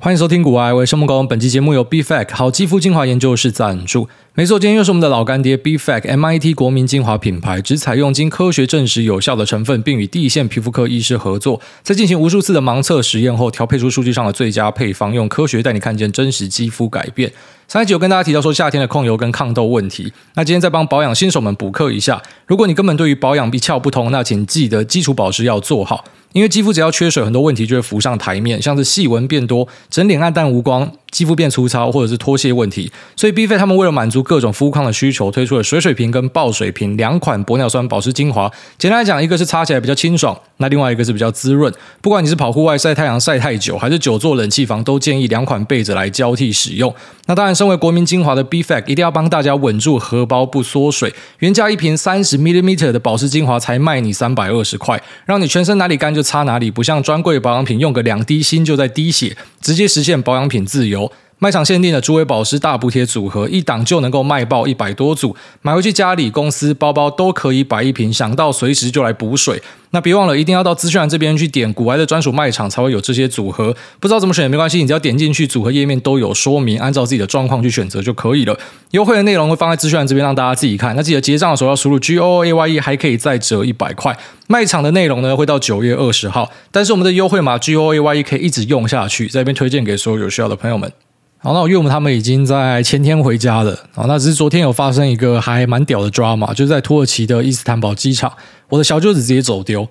欢迎收听股癌，我是孟工。本期节目由 B-Fact 好肌肤精华研究室赞助。没错，今天又是我们的老干爹 B-Fact MIT 国民精华品牌，只采用经科学证实有效的成分，并与第一线皮肤科医师合作，在进行无数次的盲测实验后，调配出数据上的最佳配方，用科学带你看见真实肌肤改变。上一集有跟大家提到说夏天的控油跟抗痘问题，那今天再帮保养新手们补课一下。如果你根本对于保养一窍不通，那请记得基础保湿要做好。因为肌肤只要缺水，很多问题就会浮上台面，像是细纹变多、整脸暗淡无光、肌肤变粗糙，或者是脱屑问题。所以 B-Fact 他们为了满足各种肤况的需求，推出了水水瓶跟爆水瓶两款玻尿酸保湿精华。简单来讲，一个是擦起来比较清爽，那另外一个是比较滋润。不管你是跑户外晒太阳晒太久，还是久坐冷气房，都建议两款备着来交替使用。那当然，身为国民精华的 B f a c 一定要帮大家稳住荷包不缩水。原价一瓶三十 millimeter 的保湿精华才卖你三百二十块，让你全身哪里干就擦哪里，不像专柜保养品用个两滴心就在滴血，直接实现保养品自由。卖场限定的猪尾保湿大补贴组合，一档就能够卖爆一百多组，买回去家里、公司、包包都可以摆一瓶，想到随时就来补水。那别忘了，一定要到资讯栏这边去点股癌的专属卖场，才会有这些组合。不知道怎么选也没关系，你只要点进去，组合页面都有说明，按照自己的状况去选择就可以了。优惠的内容会放在资讯栏这边，让大家自己看。那记得结账的时候要输入 G O A Y E，还可以再折一百块。卖场的内容呢会到九月二十号，但是我们的优惠码 G O A Y E 可以一直用下去，在这边推荐给所有有需要的朋友们。好，那我岳母他们已经在前天回家了。啊，那只是昨天有发生一个还蛮屌的 drama，就是在土耳其的伊斯坦堡机场，我的小舅子直接走丢。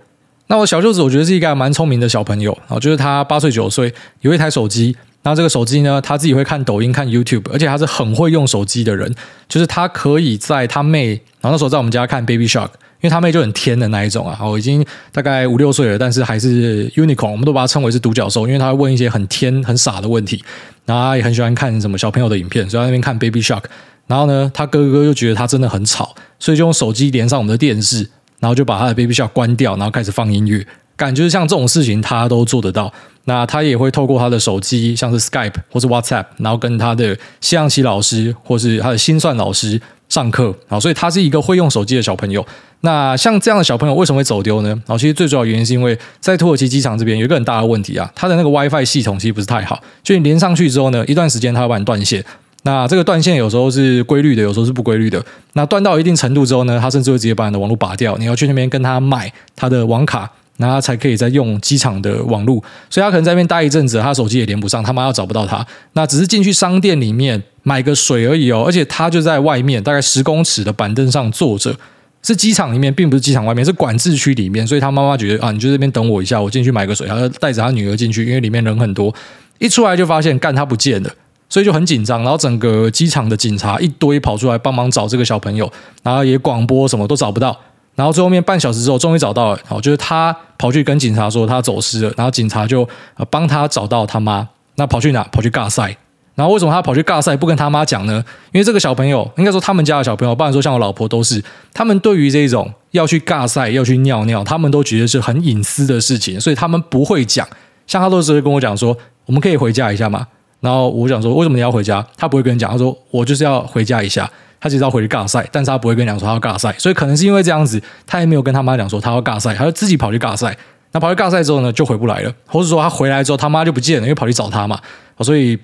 那我小舅子我觉得是一个还蛮聪明的小朋友，啊，就是他八岁九岁有一台手机，那这个手机呢，他自己会看抖音、看 YouTube，而且他是很会用手机的人，就是他可以在他妹，然后那时候在我们家看 Baby Shark。因为他妹就很天的那一种啊，我已经大概五六岁了，但是还是 unicorn，我们都把它称为是独角兽，因为他会问一些很天很傻的问题，然后他也很喜欢看什么小朋友的影片，所以在那边看 Baby Shark，然后呢，他哥哥又觉得他真的很吵，所以就用手机连上我们的电视，然后就把他的 Baby Shark 关掉，然后开始放音乐，感觉像这种事情他都做得到。那他也会透过他的手机，像是 Skype 或是 WhatsApp，然后跟他的西洋棋老师或是他的心算老师上课，啊，所以他是一个会用手机的小朋友。那像这样的小朋友为什么会走丢呢？然后其实最主要原因是因为在土耳其机场这边有一个很大的问题啊，它的那个 WiFi 系统其实不是太好，就你连上去之后呢，一段时间它会把你断线。那这个断线有时候是规律的，有时候是不规律的。那断到一定程度之后呢，它甚至会直接把你的网络拔掉，你要去那边跟他买他的网卡。然后他才可以再用机场的网络，所以他可能在那边待一阵子，他手机也连不上，他妈要找不到他。那只是进去商店里面买个水而已哦，而且他就在外面大概十公尺的板凳上坐着，是机场里面，并不是机场外面，是管制区里面。所以他妈妈觉得啊，你就这边等我一下，我进去买个水。他就带着他女儿进去，因为里面人很多，一出来就发现干他不见了，所以就很紧张。然后整个机场的警察一堆跑出来帮忙找这个小朋友，然后也广播什么都找不到。然后最后面半小时之后，终于找到了。好，就是他跑去跟警察说他走失了，然后警察就帮他找到他妈。那跑去哪？跑去尬赛。然后为什么他跑去尬赛不跟他妈讲呢？因为这个小朋友，应该说他们家的小朋友，不然说像我老婆都是，他们对于这种要去尬赛、要去尿尿，他们都觉得是很隐私的事情，所以他们不会讲。像他都是会跟我讲说，我们可以回家一下吗？然后我讲说，为什么你要回家？他不会跟你讲，他说我就是要回家一下。他其实要回去尬赛，但是他不会跟你讲说他要尬赛，所以可能是因为这样子，他也没有跟他妈讲说他要尬赛，他就自己跑去尬赛。那跑去尬赛之后呢，就回不来了，或者说他回来之后他妈就不见了，因为跑去找他嘛。所以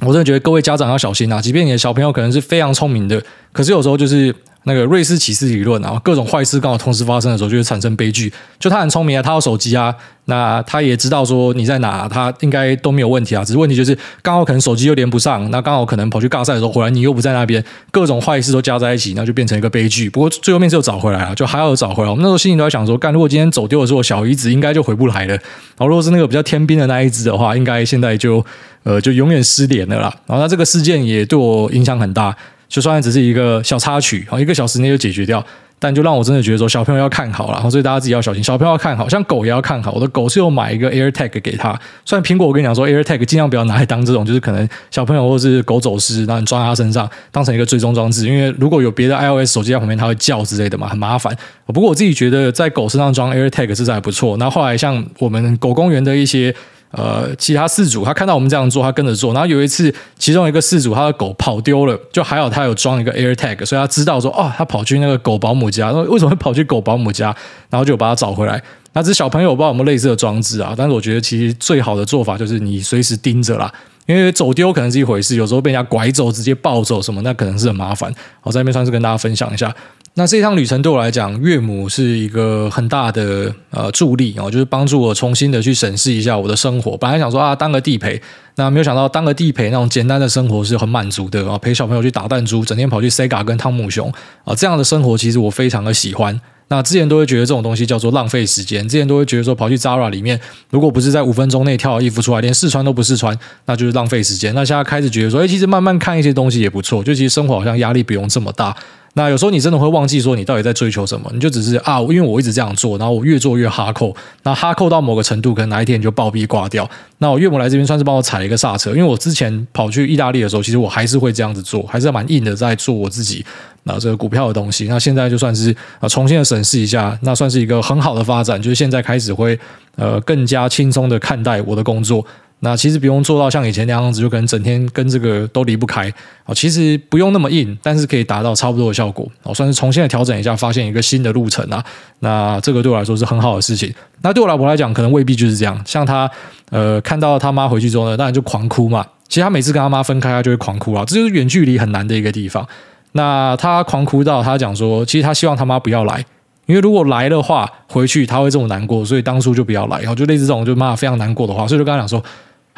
我真的觉得各位家长要小心啊，即便你的小朋友可能是非常聪明的，可是有时候就是。那个瑞士起司理论啊，各种坏事刚好同时发生的时候，就会产生悲剧。就他很聪明啊，他有手机啊，那他也知道说你在哪，他应该都没有问题啊。只是问题就是刚好可能手机又连不上，那刚好可能跑去尬赛的时候，回来你又不在那边，各种坏事都加在一起，那就变成一个悲剧。不过最后面是又找回来了，就还好找回来。我们那时候心里都在想说，干，如果今天走丢的是我小姨子，应该就回不来了。然后如果是那个比较天兵的那一只的话，应该现在就呃就永远失联了啦。然后那这个事件也对我影响很大。就算只是一个小插曲，一个小时内就解决掉，但就让我真的觉得说，小朋友要看好了，然后所以大家自己要小心，小朋友要看好，像狗也要看好。我的狗是有买一个 AirTag 给他，虽然苹果我跟你讲说 AirTag 尽量不要拿来当这种，就是可能小朋友或是狗走失，然后你装在他身上当成一个追踪装置，因为如果有别的 iOS 手机在旁边，它会叫之类的嘛，很麻烦。不过我自己觉得在狗身上装 AirTag 是还不错。那后来像我们狗公园的一些。呃，其他饲主他看到我们这样做，他跟着做。然后有一次，其中一个饲主他的狗跑丢了，就还好他有装一个 AirTag，所以他知道说，哦，他跑去那个狗保姆家。那为什么会跑去狗保姆家？然后就把他找回来。那只小朋友我不知道有没有类似的装置啊，但是我觉得其实最好的做法就是你随时盯着啦，因为走丢可能是一回事，有时候被人家拐走、直接抱走什么，那可能是很麻烦。我在这边算是跟大家分享一下。那这一趟旅程对我来讲，岳母是一个很大的呃助力哦，就是帮助我重新的去审视一下我的生活。本来想说啊，当个地陪，那没有想到当个地陪那种简单的生活是很满足的啊，陪小朋友去打弹珠，整天跑去 Sega 跟汤姆熊啊，这样的生活其实我非常的喜欢。那之前都会觉得这种东西叫做浪费时间，之前都会觉得说跑去 Zara 里面，如果不是在五分钟内跳衣服出来，连试穿都不试穿，那就是浪费时间。那现在开始觉得说，哎，其实慢慢看一些东西也不错，就其实生活好像压力不用这么大。那有时候你真的会忘记说你到底在追求什么，你就只是啊，因为我一直这样做，然后我越做越哈扣，那哈扣到某个程度，可能哪一天你就暴毙挂掉。那我岳母来这边算是帮我踩了一个刹车，因为我之前跑去意大利的时候，其实我还是会这样子做，还是蛮硬的在做我自己。那这个股票的东西，那现在就算是啊重新的审视一下，那算是一个很好的发展，就是现在开始会呃更加轻松的看待我的工作。那其实不用做到像以前那样子，就可能整天跟这个都离不开啊。其实不用那么硬，但是可以达到差不多的效果。我算是重新的调整一下，发现一个新的路程啊。那这个对我来说是很好的事情。那对我老婆来讲，可能未必就是这样。像她呃看到她妈回去之后呢，当然就狂哭嘛。其实她每次跟她妈分开，她就会狂哭啊。这就是远距离很难的一个地方。那他狂哭到他讲说，其实他希望他妈不要来，因为如果来的话，回去他会这么难过，所以当初就不要来。然后就类似这种，就妈非常难过的话，所以就跟他讲说，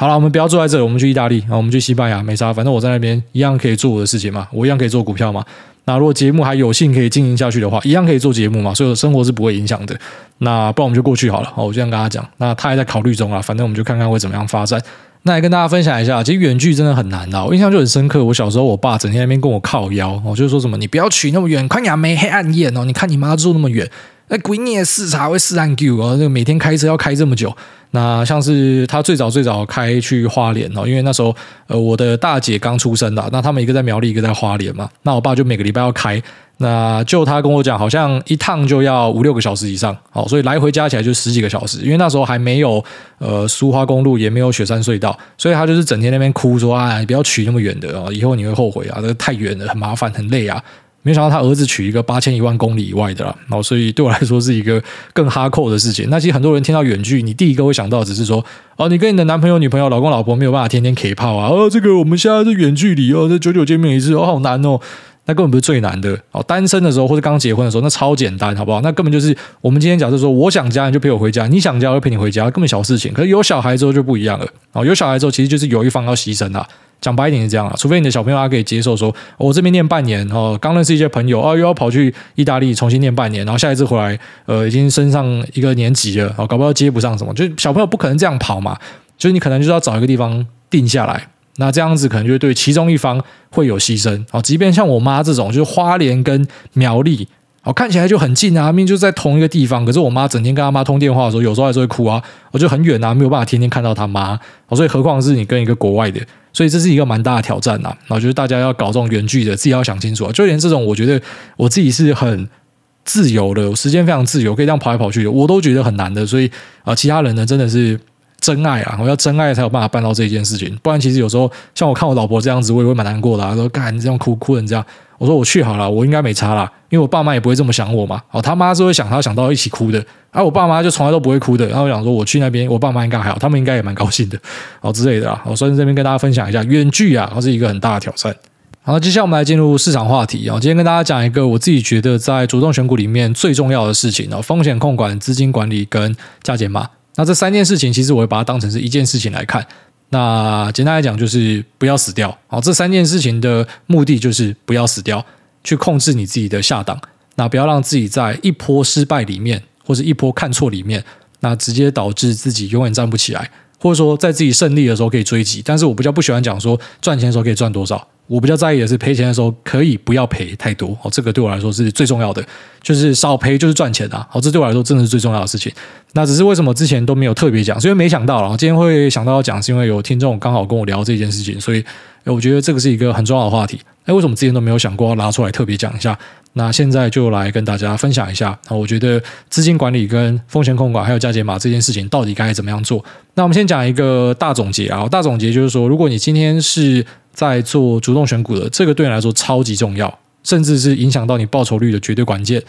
好了，我们不要坐在这里，我们去意大利，然后我们去西班牙，没啥，反正我在那边一样可以做我的事情嘛，我一样可以做股票嘛。那如果节目还有幸可以经营下去的话，一样可以做节目嘛，所以生活是不会影响的。那不然我们就过去好了，好我就这样跟他讲。那他还在考虑中啊，反正我们就看看会怎么样发展。那来跟大家分享一下，其实远距真的很难的。我印象就很深刻，我小时候我爸整天那边跟我靠腰，我就说什么你不要娶那么远，看亚没黑暗夜哦。你看你妈住那么远，那鬼你也视察会视暗 Q 哦，这个每天开车要开这么久。那像是他最早最早开去花莲哦，因为那时候呃我的大姐刚出生的，那他们一个在苗栗，一个在花莲嘛。那我爸就每个礼拜要开。那就他跟我讲，好像一趟就要五六个小时以上，哦，所以来回加起来就十几个小时。因为那时候还没有呃苏花公路，也没有雪山隧道，所以他就是整天那边哭说啊，你不要取那么远的哦，以后你会后悔啊，这个太远了，很麻烦，很累啊。没想到他儿子娶一个八千一万公里以外的啦，然后所以对我来说是一个更哈扣的事情。那其实很多人听到远距，你第一个会想到只是说，哦，你跟你的男朋友、女朋友、老公、老婆没有办法天天 K 炮啊，哦，这个我们现在是远距离哦，这久久见面一次哦，好难哦。那根本不是最难的哦，单身的时候或者刚结婚的时候，那超简单，好不好？那根本就是我们今天假设说，我想家你就陪我回家，你想家我就陪你回家，根本小事情。可是有小孩之后就不一样了哦，有小孩之后其实就是有一方要牺牲啊。讲白一点是这样啊，除非你的小朋友他可以接受说，我这边念半年哦，刚认识一些朋友哦，又要跑去意大利重新念半年，然后下一次回来呃已经升上一个年级了哦，搞不好接不上什么，就小朋友不可能这样跑嘛，就是你可能就是要找一个地方定下来。那这样子可能就对其中一方会有牺牲哦，即便像我妈这种，就是花莲跟苗栗，哦，看起来就很近啊，明明就在同一个地方，可是我妈整天跟她妈通电话的时候，有时候还是会哭啊，我就很远啊，没有办法天天看到她妈，所以何况是你跟一个国外的，所以这是一个蛮大的挑战呐。然后就是大家要搞这种原剧的，自己要想清楚啊。就连这种，我觉得我自己是很自由的，时间非常自由，可以这样跑来跑去，我都觉得很难的。所以啊，其他人呢，真的是。真爱啊！我要真爱才有办法办到这件事情，不然其实有时候像我看我老婆这样子，我也会蛮难过的啊。说干你这样哭哭成这样，我说我去好了，我应该没差啦，因为我爸妈也不会这么想我嘛。哦，他妈是会想他想到一起哭的，而、啊、我爸妈就从来都不会哭的。然后我想说我去那边，我爸妈应该还好，他们应该也蛮高兴的，哦之类的啊。我所以这边跟大家分享一下远距啊，它是一个很大的挑战。好，接下来我们来进入市场话题啊。今天跟大家讲一个我自己觉得在主动选股里面最重要的事情啊，风险控管、资金管理跟价减码。那这三件事情，其实我会把它当成是一件事情来看。那简单来讲，就是不要死掉。好，这三件事情的目的就是不要死掉，去控制你自己的下档。那不要让自己在一波失败里面，或者一波看错里面，那直接导致自己永远站不起来。或者说，在自己胜利的时候可以追击，但是我比较不喜欢讲说赚钱的时候可以赚多少。我比较在意的是赔钱的时候可以不要赔太多哦，这个对我来说是最重要的，就是少赔就是赚钱啊！好，这对我来说真的是最重要的事情。那只是为什么之前都没有特别讲，是因为没想到，然后今天会想到要讲，是因为有听众刚好跟我聊这件事情，所以我觉得这个是一个很重要的话题。哎，为什么之前都没有想过要拿出来特别讲一下？那现在就来跟大家分享一下。那我觉得资金管理跟风险控管还有加解码这件事情到底该怎么样做？那我们先讲一个大总结啊，大总结就是说，如果你今天是在做主动选股的，这个对你来说超级重要甚至是影响到你报酬率的绝对关键。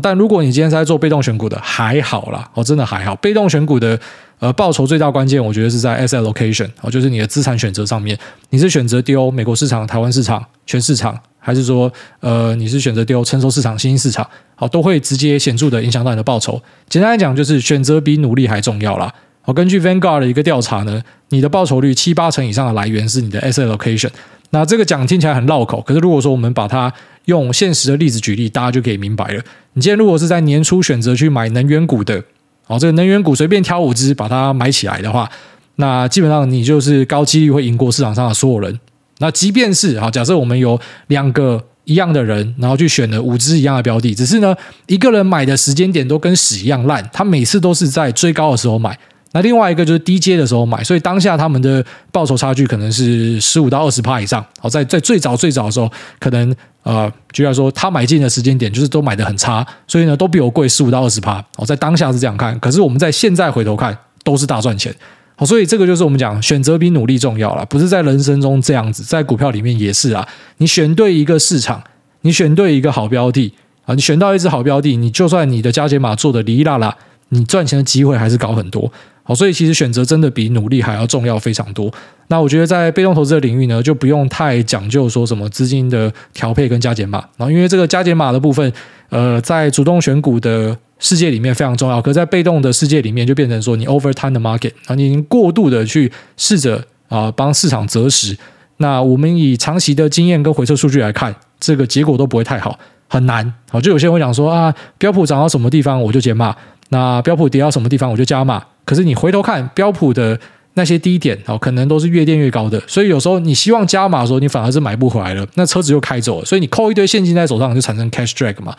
但如果你今天是在做被动选股的，还好啦，哦，真的还好。被动选股的呃报酬最大关键，我觉得是在 S L location，哦，就是你的资产选择上面，你是选择丢美国市场、台湾市场、全市场，还是说呃你是选择丢成熟市场、新兴市场，好，都会直接显著的影响到你的报酬。简单来讲，就是选择比努力还重要啦。根据 Vanguard 的一个调查呢，你的报酬率七八成以上的来源是你的 asset location。那这个讲听起来很绕口，可是如果说我们把它用现实的例子举例，大家就可以明白了。你今天如果是在年初选择去买能源股的，哦，这个能源股随便挑五只把它买起来的话，那基本上你就是高几率会赢过市场上的所有人。那即便是啊，假设我们有两个一样的人，然后去选了五只一样的标的，只是呢，一个人买的时间点都跟屎一样烂，他每次都是在最高的时候买。那另外一个就是低阶的时候买，所以当下他们的报酬差距可能是十五到二十趴以上。好，在在最早最早的时候，可能呃，就要说他买进的时间点就是都买得很差，所以呢都比我贵十五到二十趴。好，在当下是这样看，可是我们在现在回头看都是大赚钱。好，所以这个就是我们讲选择比努力重要了，不是在人生中这样子，在股票里面也是啊。你选对一个市场，你选对一个好标的啊，你选到一只好标的，你就算你的加减码做的哩哩啦啦，你赚钱的机会还是高很多。好，所以其实选择真的比努力还要重要非常多。那我觉得在被动投资的领域呢，就不用太讲究说什么资金的调配跟加减码。然后因为这个加减码的部分，呃，在主动选股的世界里面非常重要，可在被动的世界里面就变成说你 overtime the market 啊，你已经过度的去试着啊帮市场择时。那我们以长期的经验跟回测数据来看，这个结果都不会太好，很难。好，就有些人会讲说啊，标普涨到什么地方我就减码，那标普跌到什么地方我就加码。可是你回头看标普的那些低点哦，可能都是越垫越高的，所以有时候你希望加码的时候，你反而是买不回来了，那车子就开走了，所以你扣一堆现金在手上就产生 cash drag 嘛。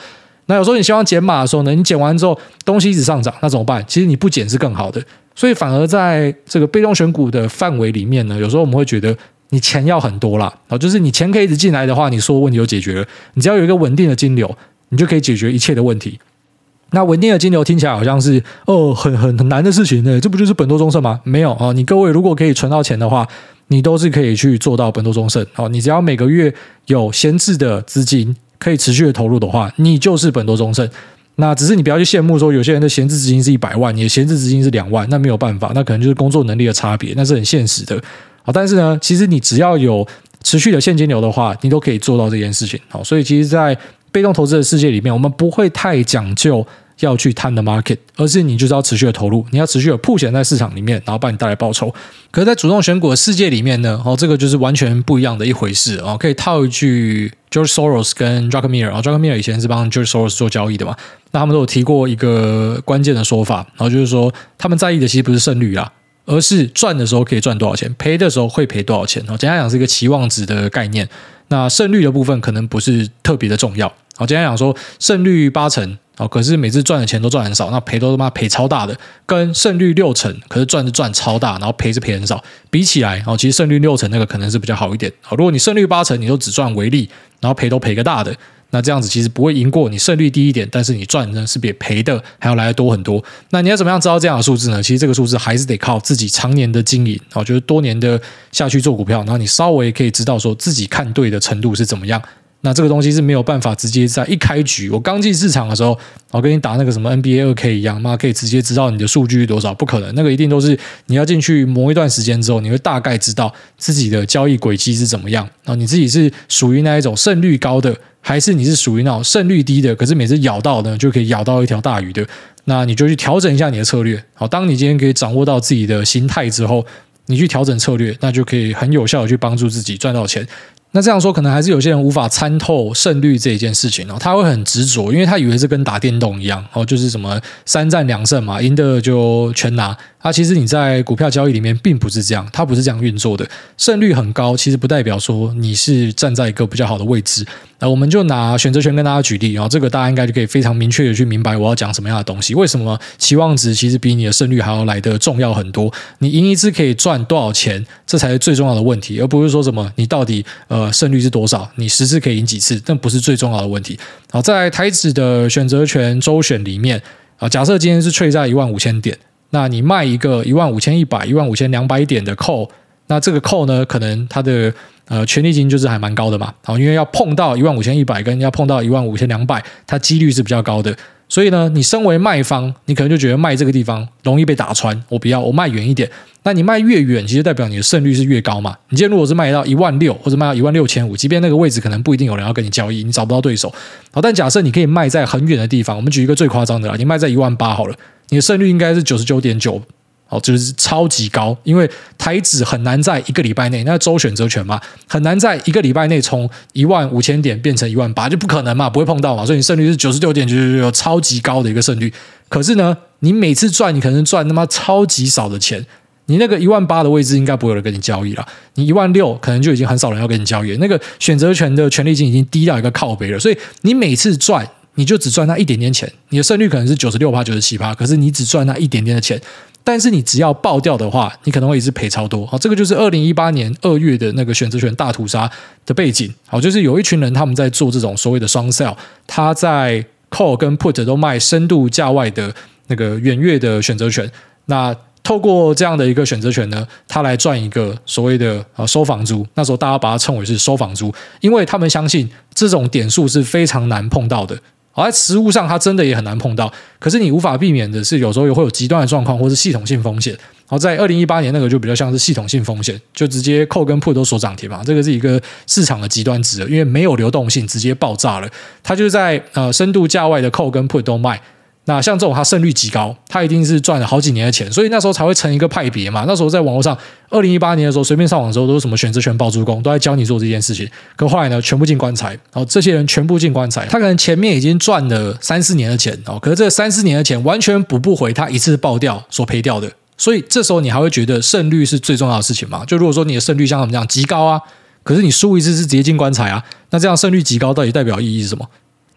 那有时候你希望减码的时候呢，你减完之后东西一直上涨，那怎么办？其实你不减是更好的，所以反而在这个被动选股的范围里面呢，有时候我们会觉得你钱要很多啦，哦，就是你钱可以一直进来的话，你所有问题就解决了，你只要有一个稳定的金流，你就可以解决一切的问题。那稳定的金流听起来好像是哦，很很很难的事情呢，这不就是本多终胜吗？没有啊，你各位如果可以存到钱的话，你都是可以去做到本多终胜。哦，你只要每个月有闲置的资金可以持续的投入的话，你就是本多终胜。那只是你不要去羡慕说有些人的闲置资金是一百万，你的闲置资金是两万，那没有办法，那可能就是工作能力的差别，那是很现实的。好，但是呢，其实你只要有持续的现金流的话，你都可以做到这件事情。好，所以其实，在被动投资的世界里面，我们不会太讲究。要去探的 market，而是你就是要持续的投入，你要持续的曝险在市场里面，然后帮你带来报酬。可是，在主动选股的世界里面呢，哦，这个就是完全不一样的一回事哦。可以套一句 George Soros 跟 Jack Mir，啊，Druckenmiller 以前是帮 George Soros 做交易的嘛，那他们都有提过一个关键的说法，然后就是说他们在意的其实不是胜率啊，而是赚的时候可以赚多少钱，赔的时候会赔多少钱。哦，简单讲是一个期望值的概念。那胜率的部分可能不是特别的重要。好，简单讲说胜率八成。哦，可是每次赚的钱都赚很少，那赔都他妈赔超大的，跟胜率六成，可是赚是赚超大，然后赔是赔很少，比起来，哦，其实胜率六成那个可能是比较好一点。好，如果你胜率八成，你都只赚微利，然后赔都赔个大的，那这样子其实不会赢过你胜率低一点，但是你赚呢是比赔的还要来的多很多。那你要怎么样知道这样的数字呢？其实这个数字还是得靠自己常年的经营，哦，就是多年的下去做股票，然后你稍微可以知道说自己看对的程度是怎么样。那这个东西是没有办法直接在一开局，我刚进市场的时候，我跟你打那个什么 NBA 二 K 一样，妈可以直接知道你的数据是多少？不可能，那个一定都是你要进去磨一段时间之后，你会大概知道自己的交易轨迹是怎么样。然后你自己是属于那一种胜率高的，还是你是属于那种胜率低的？可是每次咬到呢，就可以咬到一条大鱼的，那你就去调整一下你的策略。好，当你今天可以掌握到自己的心态之后，你去调整策略，那就可以很有效的去帮助自己赚到钱。那这样说，可能还是有些人无法参透胜率这一件事情哦。他会很执着，因为他以为是跟打电动一样哦，就是什么三战两胜嘛，赢的就全拿。啊，其实你在股票交易里面并不是这样，它不是这样运作的。胜率很高，其实不代表说你是站在一个比较好的位置。那我们就拿选择权跟大家举例，然后这个大家应该就可以非常明确的去明白我要讲什么样的东西。为什么期望值其实比你的胜率还要来得重要很多？你赢一次可以赚多少钱，这才是最重要的问题，而不是说什么你到底呃胜率是多少，你十次可以赢几次，这不是最重要的问题。好，在台指的选择权周选里面啊，假设今天是亏在一万五千点。那你卖一个一万五千一百、一万五千两百点的扣那这个扣呢，可能它的呃权利金就是还蛮高的嘛，好，因为要碰到一万五千一百跟要碰到一万五千两百，它几率是比较高的。所以呢，你身为卖方，你可能就觉得卖这个地方容易被打穿，我不要，我卖远一点。那你卖越远，其实代表你的胜率是越高嘛。你今天如果是卖到一万六或者卖到一万六千五，即便那个位置可能不一定有人要跟你交易，你找不到对手。好，但假设你可以卖在很远的地方，我们举一个最夸张的啦，你卖在一万八好了，你的胜率应该是九十九点九。哦，就是超级高，因为台指很难在一个礼拜内，那周选择权嘛，很难在一个礼拜内从一万五千点变成一万八，就不可能嘛，不会碰到嘛，所以你胜率是九十六点九九九，超级高的一个胜率。可是呢，你每次赚，你可能赚他妈超级少的钱，你那个一万八的位置应该不会有人跟你交易了，你一万六可能就已经很少人要跟你交易，那个选择权的权利金已经低到一个靠背了，所以你每次赚，你就只赚那一点点钱，你的胜率可能是九十六趴、九十七趴，可是你只赚那一点点的钱。但是你只要爆掉的话，你可能会一直赔超多。好，这个就是二零一八年二月的那个选择权大屠杀的背景。好，就是有一群人他们在做这种所谓的双 sell，他在 call 跟 put 都卖深度价外的那个远月的选择权。那透过这样的一个选择权呢，他来赚一个所谓的呃收房租。那时候大家把它称为是收房租，因为他们相信这种点数是非常难碰到的。好，在实物上，它真的也很难碰到。可是你无法避免的是，有时候也会有极端的状况，或是系统性风险。好，在二零一八年那个就比较像是系统性风险，就直接扣跟 put 都锁涨停嘛。这个是一个市场的极端值，因为没有流动性，直接爆炸了。它就在呃深度价外的扣跟 put 都卖。那像这种，它胜率极高，它一定是赚了好几年的钱，所以那时候才会成一个派别嘛。那时候在网络上，二零一八年的时候，随便上网的时候都是什么选择权包租公，都在教你做这件事情。可后来呢，全部进棺材，然后这些人全部进棺材，他可能前面已经赚了三四年的钱哦，可是这三四年的钱完全补不回他一次爆掉所赔掉的。所以这时候你还会觉得胜率是最重要的事情吗？就如果说你的胜率像他们这样极高啊，可是你输一次是直接进棺材啊，那这样胜率极高到底代表意义是什么？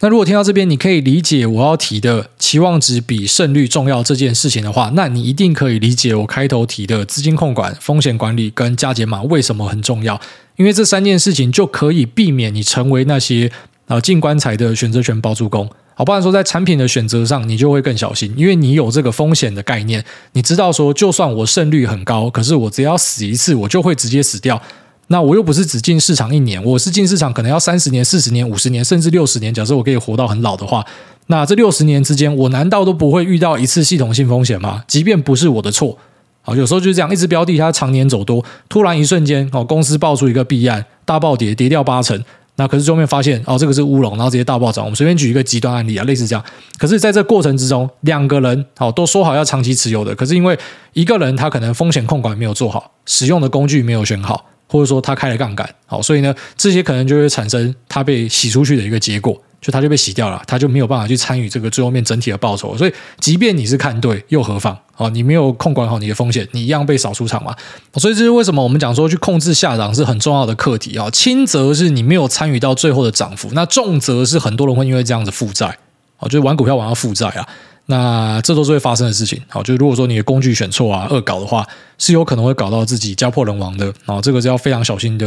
那如果听到这边，你可以理解我要提的期望值比胜率重要这件事情的话，那你一定可以理解我开头提的资金控管、风险管理跟加减码为什么很重要。因为这三件事情就可以避免你成为那些啊进棺材的选择权包租公。好，不然说在产品的选择上，你就会更小心，因为你有这个风险的概念，你知道说，就算我胜率很高，可是我只要死一次，我就会直接死掉。那我又不是只进市场一年，我是进市场可能要三十年、四十年、五十年，甚至六十年。假设我可以活到很老的话，那这六十年之间，我难道都不会遇到一次系统性风险吗？即便不是我的错，好，有时候就是这样，一只标的它常年走多，突然一瞬间，哦，公司爆出一个弊案，大暴跌，跌掉八成，那可是最后面发现，哦，这个是乌龙，然后直接大暴涨。我们随便举一个极端案例啊，类似这样。可是在这过程之中，两个人，好，都说好要长期持有的，可是因为一个人他可能风险控管没有做好，使用的工具没有选好。或者说他开了杠杆，好，所以呢，这些可能就会产生他被洗出去的一个结果，就他就被洗掉了，他就没有办法去参与这个最后面整体的报酬。所以，即便你是看对，又何妨？哦，你没有控管好你的风险，你一样被扫出场嘛。所以这是为什么我们讲说去控制下涨是很重要的课题啊。轻则是你没有参与到最后的涨幅，那重则是很多人会因为这样子负债，哦，就是玩股票玩到负债啊。那这都是会发生的事情，好，就如果说你的工具选错啊，恶搞的话，是有可能会搞到自己家破人亡的，啊，这个是要非常小心的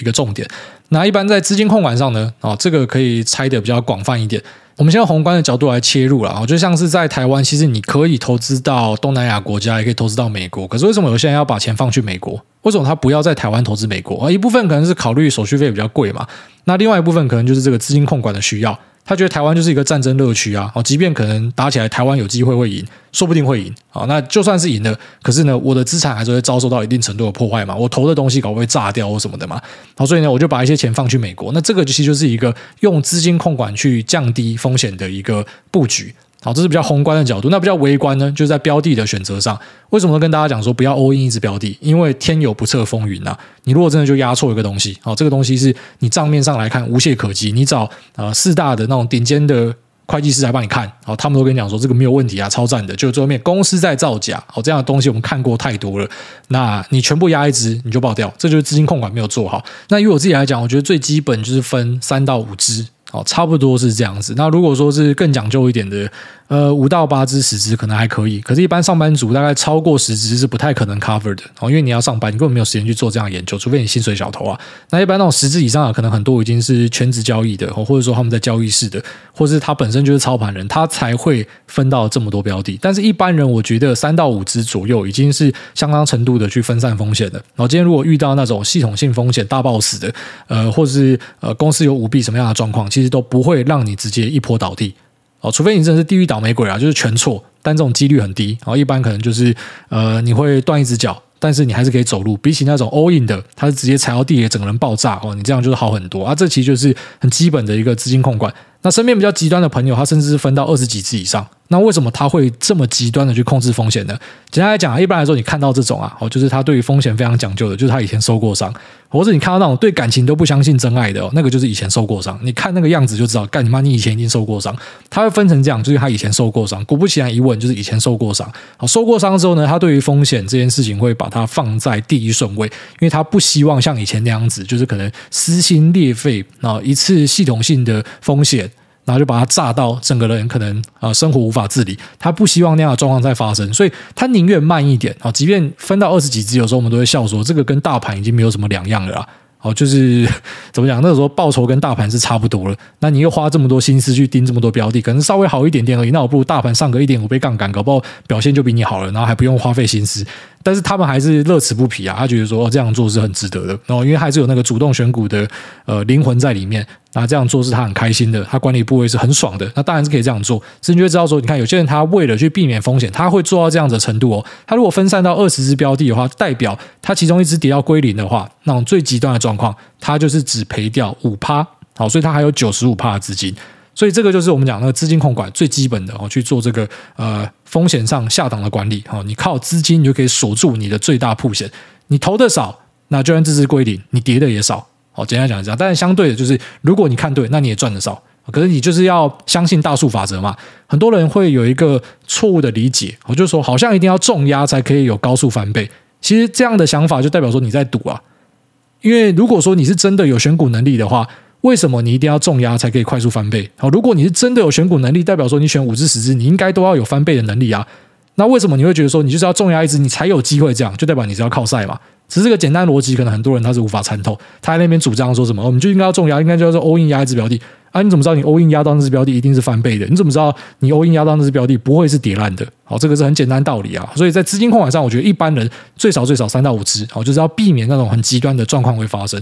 一个重点。那一般在资金控管上呢，啊，这个可以拆得比较广泛一点。我们先从宏观的角度来切入了，啊，就像是在台湾，其实你可以投资到东南亚国家，也可以投资到美国。可是为什么有些人要把钱放去美国？为什么他不要在台湾投资美国？啊，一部分可能是考虑手续费比较贵嘛，那另外一部分可能就是这个资金控管的需要。他觉得台湾就是一个战争乐趣啊！哦，即便可能打起来，台湾有机会会赢，说不定会赢啊。那就算是赢了，可是呢，我的资产还是会遭受到一定程度的破坏嘛。我投的东西搞不会炸掉或什么的嘛。好，所以呢，我就把一些钱放去美国。那这个其实就是一个用资金控管去降低风险的一个布局。好，这是比较宏观的角度。那比较微观呢，就是在标的的选择上。为什么跟大家讲说不要 all in 一只标的？因为天有不测风云呐。你如果真的就压错一个东西，好，这个东西是你账面上来看无懈可击。你找呃四大的那种顶尖的会计师来帮你看，好，他们都跟你讲说这个没有问题啊，超赞的。就最后面公司在造假，好，这样的东西我们看过太多了。那你全部压一只，你就爆掉，这就是资金控管没有做好。那以我自己来讲，我觉得最基本就是分三到五只。哦，差不多是这样子。那如果说是更讲究一点的，呃五到八只十只可能还可以，可是，一般上班族大概超过十只是不太可能 cover 的哦，因为你要上班，你根本没有时间去做这样的研究，除非你薪水小偷啊。那一般那种十只以上的，可能很多已经是全职交易的，或者说他们在交易室的，或是他本身就是操盘人，他才会分到这么多标的。但是一般人，我觉得三到五只左右已经是相当程度的去分散风险的。然后今天如果遇到那种系统性风险大爆死的，呃，或者是呃公司有舞弊什么样的状况，其实都不会让你直接一波倒地哦，除非你真的是地狱倒霉鬼啊，就是全错，但这种几率很低。然后一般可能就是呃你会断一只脚，但是你还是可以走路。比起那种 all in 的，它是直接踩到地铁整个人爆炸哦，你这样就是好很多啊。这其实就是很基本的一个资金控管。那身边比较极端的朋友，他甚至是分到二十几只以上。那为什么他会这么极端的去控制风险呢？简单来讲啊，一般来说，你看到这种啊，哦，就是他对于风险非常讲究的，就是他以前受过伤，或者你看到那种对感情都不相信真爱的，哦，那个就是以前受过伤。你看那个样子就知道，干你妈，你以前一定受过伤。他会分成这样，就是他以前受过伤。果不其然，一问就是以前受过伤。好，受过伤之后呢，他对于风险这件事情会把它放在第一顺位，因为他不希望像以前那样子，就是可能撕心裂肺啊，一次系统性的风险。然后就把它炸到整个人可能啊、生活无法自理，他不希望那样的状况再发生，所以他宁愿慢一点啊，即便分到二十几只，有时候我们都会笑说这个跟大盘已经没有什么两样了啦。哦，就是怎么讲？那个时候报酬跟大盘是差不多了，那你又花这么多心思去盯这么多标的，可能稍微好一点点而已。那我不如大盘上个一点五倍杠杆，搞不好表现就比你好了，然后还不用花费心思。但是他们还是乐此不疲啊，他觉得说哦这样做是很值得的。然后因为还是有那个主动选股的呃灵魂在里面，那这样做是他很开心的，他管理部位是很爽的。那当然是可以这样做，所以你会知道说，你看有些人他为了去避免风险，他会做到这样的程度哦。他如果分散到二十只标的的话，代表他其中一只跌到归零的话，那种最极端的状况，他就是只赔掉五趴，好，所以他还有九十五趴的资金。所以这个就是我们讲那个资金控管最基本的哦，去做这个呃风险上下档的管理哦。你靠资金，你就可以锁住你的最大曝险。你投的少，那就算这支归零，你跌的也少。好，简单讲一下。但是相对的，就是如果你看对，那你也赚的少。可是你就是要相信大数法则嘛。很多人会有一个错误的理解，我就说好像一定要重压才可以有高速翻倍。其实这样的想法就代表说你在赌啊。因为如果说你是真的有选股能力的话。为什么你一定要重压才可以快速翻倍？好，如果你是真的有选股能力，代表说你选五只十只，你应该都要有翻倍的能力啊。那为什么你会觉得说你就是要重压一只，你才有机会这样？就代表你是要靠赛嘛？只是这个简单逻辑，可能很多人他是无法参透。他在那边主张说什么，我们就应该要重压，应该就是说 all in 压一只标的啊？你怎么知道你 all in 压到那只标的一定是翻倍的？你怎么知道你 all in 压到那只标的不会是跌烂的？好，这个是很简单道理啊。所以在资金控管上，我觉得一般人最少最少三到五只，好，就是要避免那种很极端的状况会发生。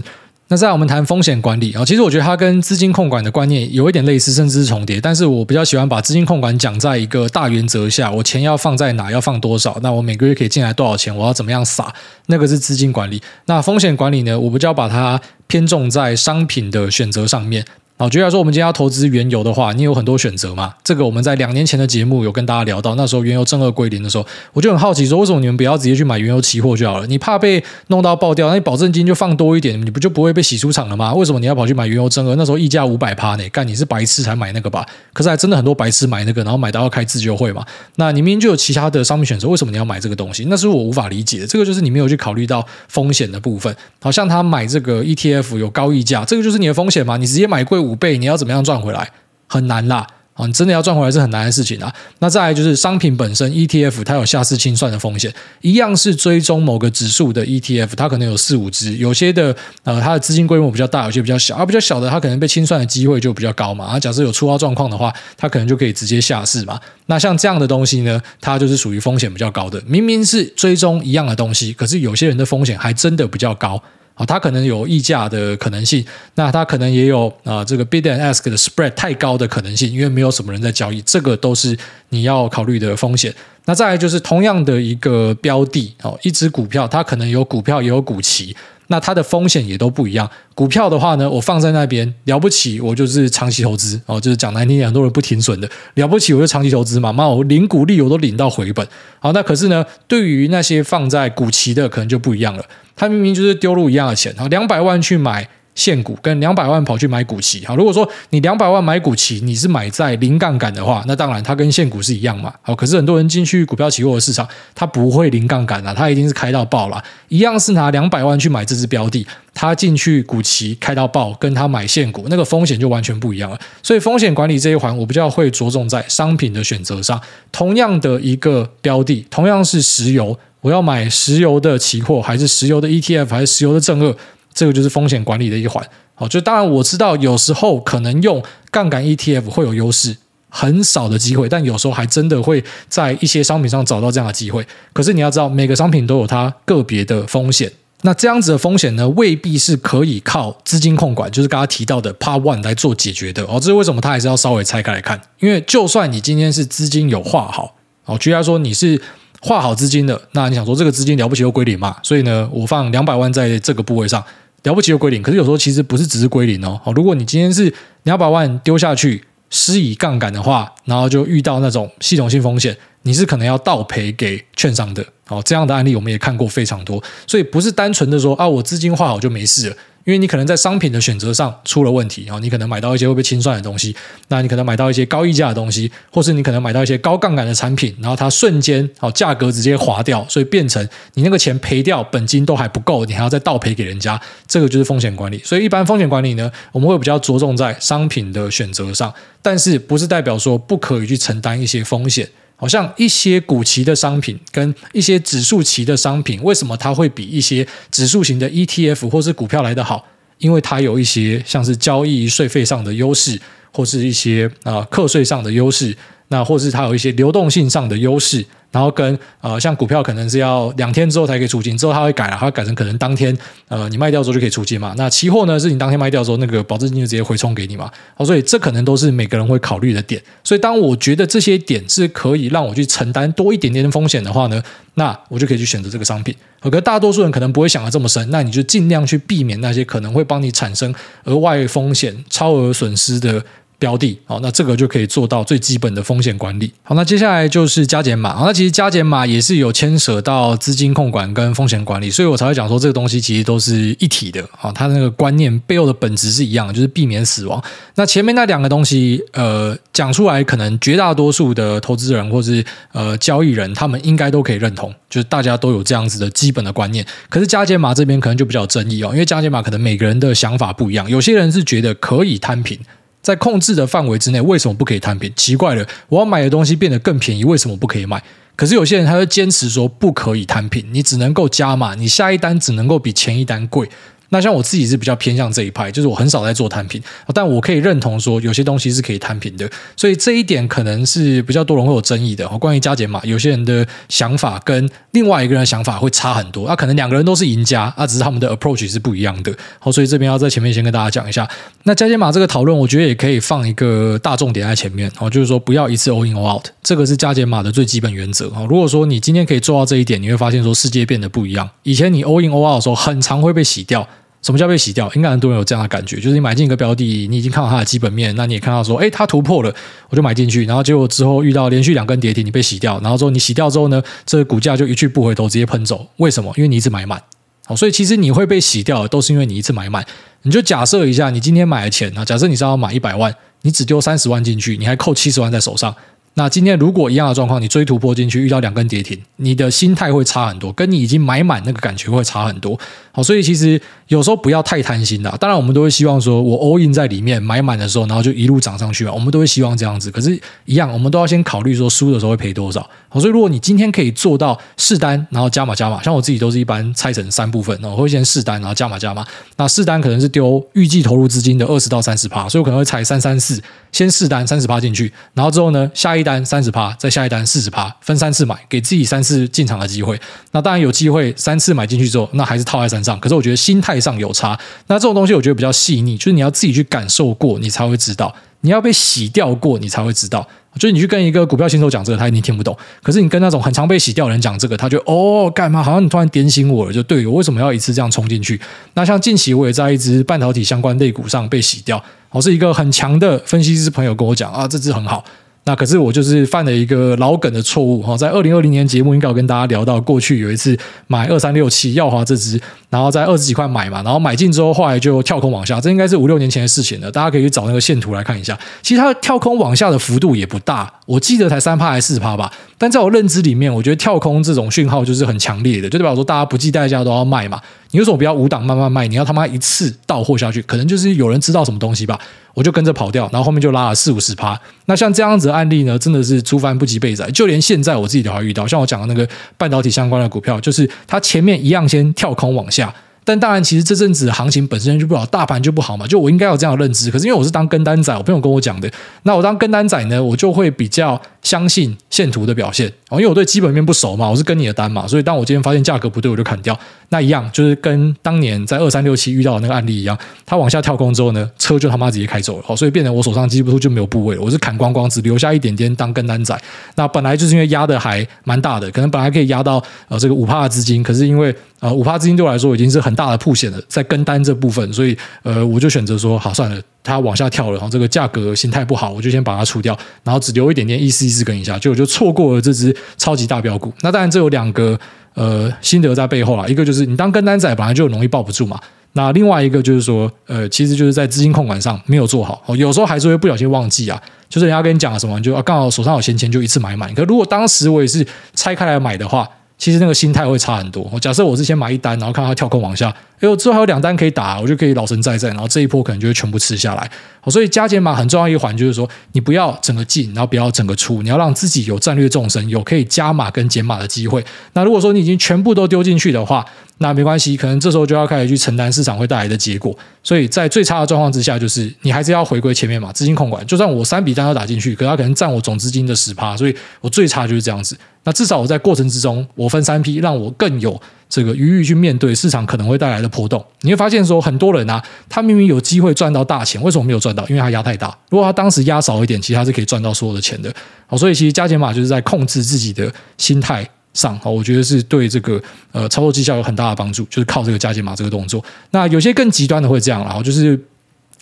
那在我们谈风险管理啊，其实我觉得它跟资金控管的观念有一点类似，甚至是重叠。但是我比较喜欢把资金控管讲在一个大原则下，我钱要放在哪，要放多少，那我每个月可以进来多少钱，我要怎么样撒，那个是资金管理。那风险管理呢，我比较把它偏重在商品的选择上面。好，举例来说，我们今天要投资原油的话，你有很多选择嘛。这个我们在两年前的节目有跟大家聊到，那时候原油正二归零的时候，我就很好奇说，为什么你们不要直接去买原油期货就好了？你怕被弄到爆掉，那你保证金就放多一点，你不就不会被洗出场了吗？为什么你要跑去买原油正二？那时候溢价五百趴呢？干，你是白痴才买那个吧？可是还真的很多白痴买那个，然后买到要开自救会嘛。那你明明就有其他的商品选择，为什么你要买这个东西？那是我无法理解的。这个就是你没有去考虑到风险的部分。好像他买这个 ETF 有高溢价，这个就是你的风险嘛？你直接买贵五五倍，你要怎么样赚？回来很难啦，啊，你真的要赚回来是很难的事情啊。那再来就是商品本身 ETF，它有下次清算的风险，一样是追踪某个指数的 ETF，它可能有四五只，有些的呃它的资金规模比较大，有些比较小，而比较小的它可能被清算的机会就比较高嘛。啊，假设有触发状况的话，它可能就可以直接下市嘛。那像这样的东西呢，它就是属于风险比较高的。明明是追踪一样的东西，可是有些人的风险还真的比较高。啊，它可能有溢价的可能性，那它可能也有啊，这个 bid and ask 的 spread 太高的可能性，因为没有什么人在交易，这个都是你要考虑的风险。那再来就是同样的一个标的，哦，一只股票，它可能有股票也有股期。那它的风险也都不一样。股票的话呢，我放在那边了不起，我就是长期投资哦，就是讲难听点，很多人不停损的了不起，我就长期投资嘛，妈，我领股利我都领到回本。好，那可是呢，对于那些放在股期的，可能就不一样了。他明明就是丢入一样的钱，好，两百万去买现股跟两百万跑去买股期，好，如果说你两百万买股期，你是买在零杠杆的话，那当然它跟现股是一样嘛，好，可是很多人进去股票期货的市场，它不会零杠杆啊，它一定是开到爆啦，一样是拿两百万去买这支标的，它进去股期开到爆，跟它买现股那个风险就完全不一样了，所以风险管理这一环，我比较会着重在商品的选择上，同样的一个标的，同样是石油，我要买石油的期货，还是石油的 ETF，还是石油的正二？这个就是风险管理的一环，好，就当然我知道有时候可能用杠杆 ETF 会有优势，很少的机会，但有时候还真的会在一些商品上找到这样的机会。可是你要知道，每个商品都有它个别的风险，那这样子的风险呢，未必是可以靠资金控管，就是刚刚提到的 Part One 来做解决的哦。这是为什么？它还是要稍微拆开来看，因为就算你今天是资金有画好，哦，举例来说你是画好资金的，那你想说这个资金了不起又归零嘛？所以呢，我放两百万在这个部位上。了不起就归零，可是有时候其实不是只是归零哦。好，如果你今天是两百万丢下去施以杠杆的话，然后就遇到那种系统性风险，你是可能要倒赔给券商的。好，这样的案例我们也看过非常多，所以不是单纯的说啊，我资金画好就没事了。因为你可能在商品的选择上出了问题啊，你可能买到一些会被清算的东西，那你可能买到一些高溢价的东西，或是你可能买到一些高杠杆的产品，然后它瞬间哦价格直接滑掉，所以变成你那个钱赔掉，本金都还不够，你还要再倒赔给人家，这个就是风险管理。所以一般风险管理呢，我们会比较着重在商品的选择上，但是不是代表说不可以去承担一些风险。好像一些股期的商品跟一些指数期的商品，为什么它会比一些指数型的 ETF 或是股票来得好？因为它有一些像是交易税费上的优势，或是一些啊课税上的优势，那或是它有一些流动性上的优势。然后跟呃，像股票可能是要两天之后才可以出金，之后它会改了，它会改成可能当天呃你卖掉之后就可以出金嘛。那期货呢，是你当天卖掉之后，那个保证金就直接回冲给你嘛。好，所以这可能都是每个人会考虑的点。所以当我觉得这些点是可以让我去承担多一点点的风险的话呢，那我就可以去选择这个商品。可大多数人可能不会想的这么深，那你就尽量去避免那些可能会帮你产生额外风险、超额损失的。标的，好，那这个就可以做到最基本的风险管理。好，那接下来就是加减码。好，那其实加减码也是有牵扯到资金控管跟风险管理，所以我才会讲说这个东西其实都是一体的。好，它那个观念背后的本质是一样，就是避免死亡。那前面那两个东西，呃，讲出来可能绝大多数的投资人或是呃交易人，他们应该都可以认同，就是大家都有这样子的基本的观念。可是加减码这边可能就比较争议哦，因为加减码可能每个人的想法不一样，有些人是觉得可以摊平。在控制的范围之内，为什么不可以摊平？奇怪了，我要买的东西变得更便宜，为什么不可以买？可是有些人他会坚持说不可以摊平，你只能够加码，你下一单只能够比前一单贵。那像我自己是比较偏向这一派，就是我很少在做摊平，但我可以认同说有些东西是可以摊平的，所以这一点可能是比较多人会有争议的。关于加减码，有些人的想法跟另外一个人的想法会差很多，那可能两个人都是赢家，啊，只是他们的 approach 是不一样的。好，所以这边要在前面先跟大家讲一下，那加减码这个讨论，我觉得也可以放一个大重点在前面，哦，就是说不要一次 all in all out，这个是加减码的最基本原则。如果说你今天可以做到这一点，你会发现说世界变得不一样。以前你 all in all out 的时候，很常会被洗掉。什么叫被洗掉？应该很多人有这样的感觉，就是你买进一个标的，你已经看到它的基本面，那你也看到说，哎，它突破了，我就买进去，然后结果之后遇到连续两根跌停，你被洗掉，然后之后你洗掉之后呢，这个股价就一去不回头，直接喷走。为什么？因为你一直买满。好，所以其实你会被洗掉，都是因为你一次买满。你就假设一下，你今天买的钱啊，假设你是要买一百万，你只丢三十万进去，你还扣七十万在手上。那今天如果一样的状况，你追突破进去遇到两根跌停，你的心态会差很多，跟你已经买满那个感觉会差很多。好，所以其实有时候不要太贪心啦。当然，我们都会希望说，我 all in 在里面买满的时候，然后就一路涨上去嘛。我们都会希望这样子。可是，一样，我们都要先考虑说，输的时候会赔多少。好，所以如果你今天可以做到试单，然后加码加码，像我自己都是一般拆成三部分，我会先试单，然后加码加码。那试单可能是丢预计投入资金的二十到三十趴，所以我可能会踩三三四，先试单三十趴进去，然后之后呢，下一一单三十趴，再下一单四十趴，分三次买，给自己三次进场的机会。那当然有机会三次买进去之后，那还是套在身上。可是我觉得心态上有差。那这种东西我觉得比较细腻，就是你要自己去感受过，你才会知道。你要被洗掉过，你才会知道。就是你去跟一个股票新手讲这个，他一定听不懂。可是你跟那种很常被洗掉的人讲这个，他就哦，干嘛？好像你突然点醒我了，就对，我为什么要一次这样冲进去？那像近期我也在一只半导体相关类股上被洗掉，我是一个很强的分析师朋友跟我讲啊，这支很好。那可是我就是犯了一个老梗的错误哈，在二零二零年节目应该有跟大家聊到，过去有一次买二三六七耀华这只，然后在二十几块买嘛，然后买进之后后来就跳空往下，这应该是五六年前的事情了，大家可以去找那个线图来看一下。其实它跳空往下的幅度也不大，我记得才三趴还是四趴吧。但在我认知里面，我觉得跳空这种讯号就是很强烈的，就代表说大家不计代价都要卖嘛。你为什么不要五档慢慢卖？你要他妈一次到货下去，可能就是有人知道什么东西吧。我就跟着跑掉，然后后面就拉了四五十趴。那像这样子的案例呢，真的是初犯不及被宰。就连现在我自己都还遇到，像我讲的那个半导体相关的股票，就是它前面一样先跳空往下。但当然，其实这阵子行情本身就不好，大盘就不好嘛。就我应该有这样的认知，可是因为我是当跟单仔，我朋友跟我讲的。那我当跟单仔呢，我就会比较相信线图的表现哦，因为我对基本面不熟嘛，我是跟你的单嘛，所以当我今天发现价格不对，我就砍掉。那一样就是跟当年在二三六七遇到的那个案例一样，它往下跳空之后呢，车就他妈直接开走了，所以变成我手上几乎就没有部位，我是砍光光，只留下一点点当跟单仔。那本来就是因为压的还蛮大的，可能本来可以压到呃这个五帕的资金，可是因为呃五趴资金对我来说已经是很大的铺险了，在跟单这部分，所以呃我就选择说好算了。它往下跳了，然后这个价格形态不好，我就先把它出掉，然后只留一点点意思意思跟一下，就我就错过了这只超级大标股。那当然这有两个呃心得在背后啦，一个就是你当跟单仔本来就容易抱不住嘛，那另外一个就是说呃其实就是在资金控管上没有做好，有时候还是会不小心忘记啊，就是人家跟你讲了什么，就刚好手上有闲钱就一次买满。可如果当时我也是拆开来买的话。其实那个心态会差很多。假设我是先买一单，然后看它跳空往下，哎呦，之后还有两单可以打，我就可以老神在在，然后这一波可能就会全部吃下来。所以加减码很重要一环就是说，你不要整个进，然后不要整个出，你要让自己有战略纵深，有可以加码跟减码的机会。那如果说你已经全部都丢进去的话，那没关系，可能这时候就要开始去承担市场会带来的结果。所以在最差的状况之下，就是你还是要回归前面嘛，资金控管。就算我三笔单都打进去，可它可能占我总资金的十趴，所以我最差就是这样子。那至少我在过程之中，我分三批，让我更有这个余裕去面对市场可能会带来的波动。你会发现说，很多人啊，他明明有机会赚到大钱，为什么没有赚到？因为他压太大。如果他当时压少一点，其实他是可以赚到所有的钱的。好，所以其实加减码就是在控制自己的心态。上好，我觉得是对这个呃操作绩效有很大的帮助，就是靠这个加减码这个动作。那有些更极端的会这样，然后就是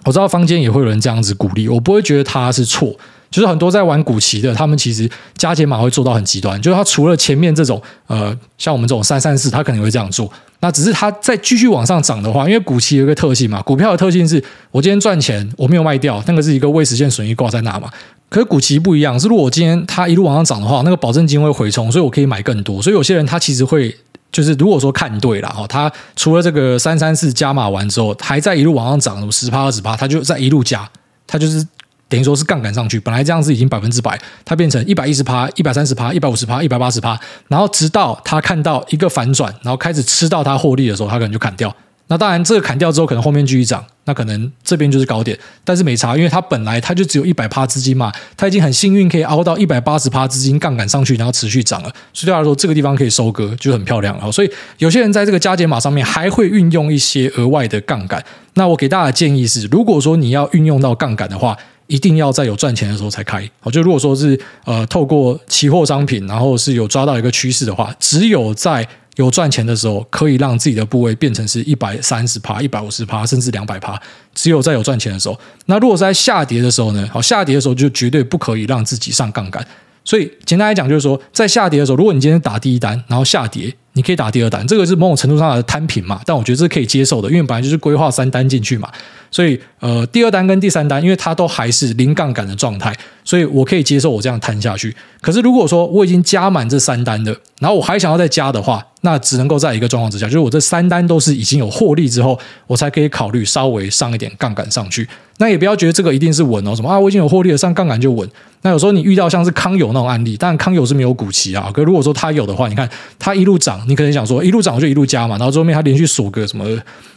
我知道坊间也会有人这样子鼓励，我不会觉得他是错。就是很多在玩股期的，他们其实加减码会做到很极端，就是他除了前面这种呃像我们这种三三四，他可能会这样做。那只是他再继续往上涨的话，因为股期有一个特性嘛，股票的特性是我今天赚钱我没有卖掉，那个是一个未实现损益挂在那嘛。可是股期不一样，是如果我今天它一路往上涨的话，那个保证金会回冲，所以我可以买更多。所以有些人他其实会就是如果说看对了哈，他除了这个三三四加码完之后，还在一路往上涨，十趴二十趴，他就在一路加，他就是等于说是杠杆上去。本来这样子已经百分之百，它变成一百一十趴、一百三十趴、一百五十趴、一百八十趴，然后直到他看到一个反转，然后开始吃到他获利的时候，他可能就砍掉。那当然，这个砍掉之后，可能后面继续涨，那可能这边就是高点，但是没差，因为它本来它就只有一百趴资金嘛，它已经很幸运可以熬到一百八十趴资金杠杆上去，然后持续涨了，所以对他来说，这个地方可以收割，就很漂亮了。所以有些人在这个加减码上面还会运用一些额外的杠杆。那我给大家的建议是，如果说你要运用到杠杆的话，一定要在有赚钱的时候才开。好，就如果说是呃透过期货商品，然后是有抓到一个趋势的话，只有在有赚钱的时候，可以让自己的部位变成是一百三十趴、一百五十趴，甚至两百趴。只有在有赚钱的时候，那如果是在下跌的时候呢？好，下跌的时候就绝对不可以让自己上杠杆。所以简单来讲，就是说，在下跌的时候，如果你今天打第一单，然后下跌，你可以打第二单，这个是某种程度上的摊平嘛。但我觉得这是可以接受的，因为本来就是规划三单进去嘛。所以，呃，第二单跟第三单，因为它都还是零杠杆的状态，所以我可以接受我这样摊下去。可是，如果说我已经加满这三单的，然后我还想要再加的话，那只能够在一个状况之下，就是我这三单都是已经有获利之后，我才可以考虑稍微上一点杠杆上去。那也不要觉得这个一定是稳哦，什么啊，我已经有获利了，上杠杆就稳。那有时候你遇到像是康友那种案例，但康友是没有股期啊，可如果说他有的话，你看他一路涨，你可能想说一路涨我就一路加嘛，然后最后面他连续锁个什么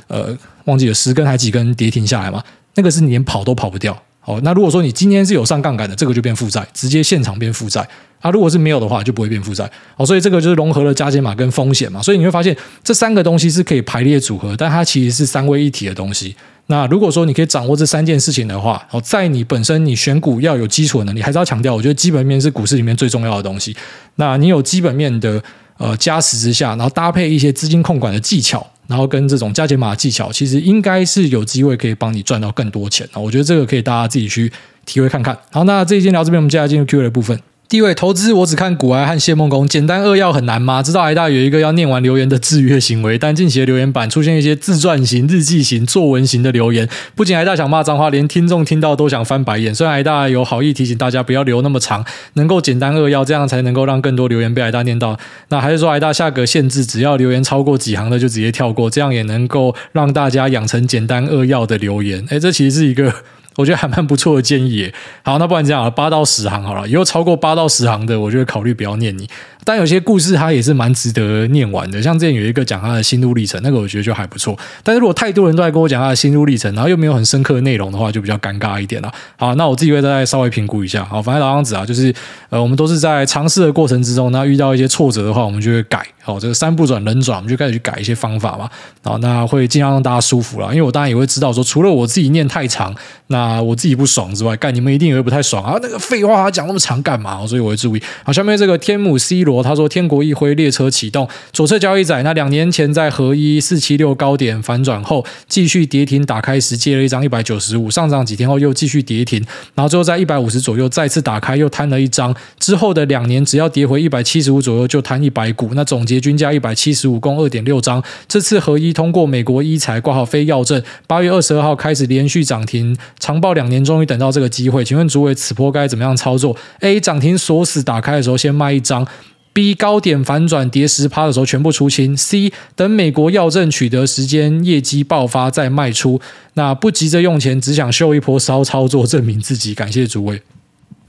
呃。忘记了十根还几根跌停下来嘛？那个是你连跑都跑不掉。哦，那如果说你今天是有上杠杆的，这个就变负债，直接现场变负债。啊，如果是没有的话，就不会变负债。哦，所以这个就是融合了加减码跟风险嘛。所以你会发现这三个东西是可以排列组合，但它其实是三位一体的东西。那如果说你可以掌握这三件事情的话，哦，在你本身你选股要有基础能力，还是要强调，我觉得基本面是股市里面最重要的东西。那你有基本面的呃加持之下，然后搭配一些资金控管的技巧。然后跟这种加减码技巧，其实应该是有机会可以帮你赚到更多钱。我觉得这个可以大家自己去体会看看。好，那这一期聊这边，我们接下来进入 Q&A 的部分。第一位投资，我只看股癌和谢孟恭。简单扼要很难吗？知道挨大有一个要念完留言的制约行为，但近期的留言板出现一些自传型、日记型、作文型的留言，不仅挨大想骂脏话，连听众听到都想翻白眼。虽然挨大有好意提醒大家不要留那么长，能够简单扼要，这样才能够让更多留言被挨大念到。那还是说挨大下个限制，只要留言超过几行的就直接跳过，这样也能够让大家养成简单扼要的留言。诶，这其实是一个。我觉得还蛮不错的建议。好，那不然这样，八到十行好了。以后超过八到十行的，我就会考虑不要念你。但有些故事它也是蛮值得念完的，像之前有一个讲他的心路历程，那个我觉得就还不错。但是如果太多人都在跟我讲他的心路历程，然后又没有很深刻的内容的话，就比较尴尬一点了。好，那我自己会再稍微评估一下。好，反正老样子啊，就是呃，我们都是在尝试的过程之中，那遇到一些挫折的话，我们就会改。好，这个山不转人转，我们就开始去改一些方法嘛。好，那会尽量让大家舒服了，因为我当然也会知道说，除了我自己念太长，那我自己不爽之外，干你们一定也会不太爽啊。那个废话讲那么长干嘛？所以我会注意。好，下面这个天母 C 罗他说，天国一挥列车启动，左侧交易仔。那两年前在合一四七六高点反转后，继续跌停打开时借了一张一百九十五，上涨几天后又继续跌停，然后最后在一百五十左右再次打开又摊了一张，之后的两年只要跌回一百七十五左右就摊一百股，那总结均价一百七十五，共二点六张。这次合一通过美国医材挂号非药证，八月二十二号开始连续涨停，长报两年终于等到这个机会，请问主委此波该怎么样操作？A 涨停锁死打开的时候先卖一张。B 高点反转跌十趴的时候全部出清，C 等美国药证取得时间业绩爆发再卖出，那不急着用钱，只想秀一波骚操作证明自己，感谢诸位。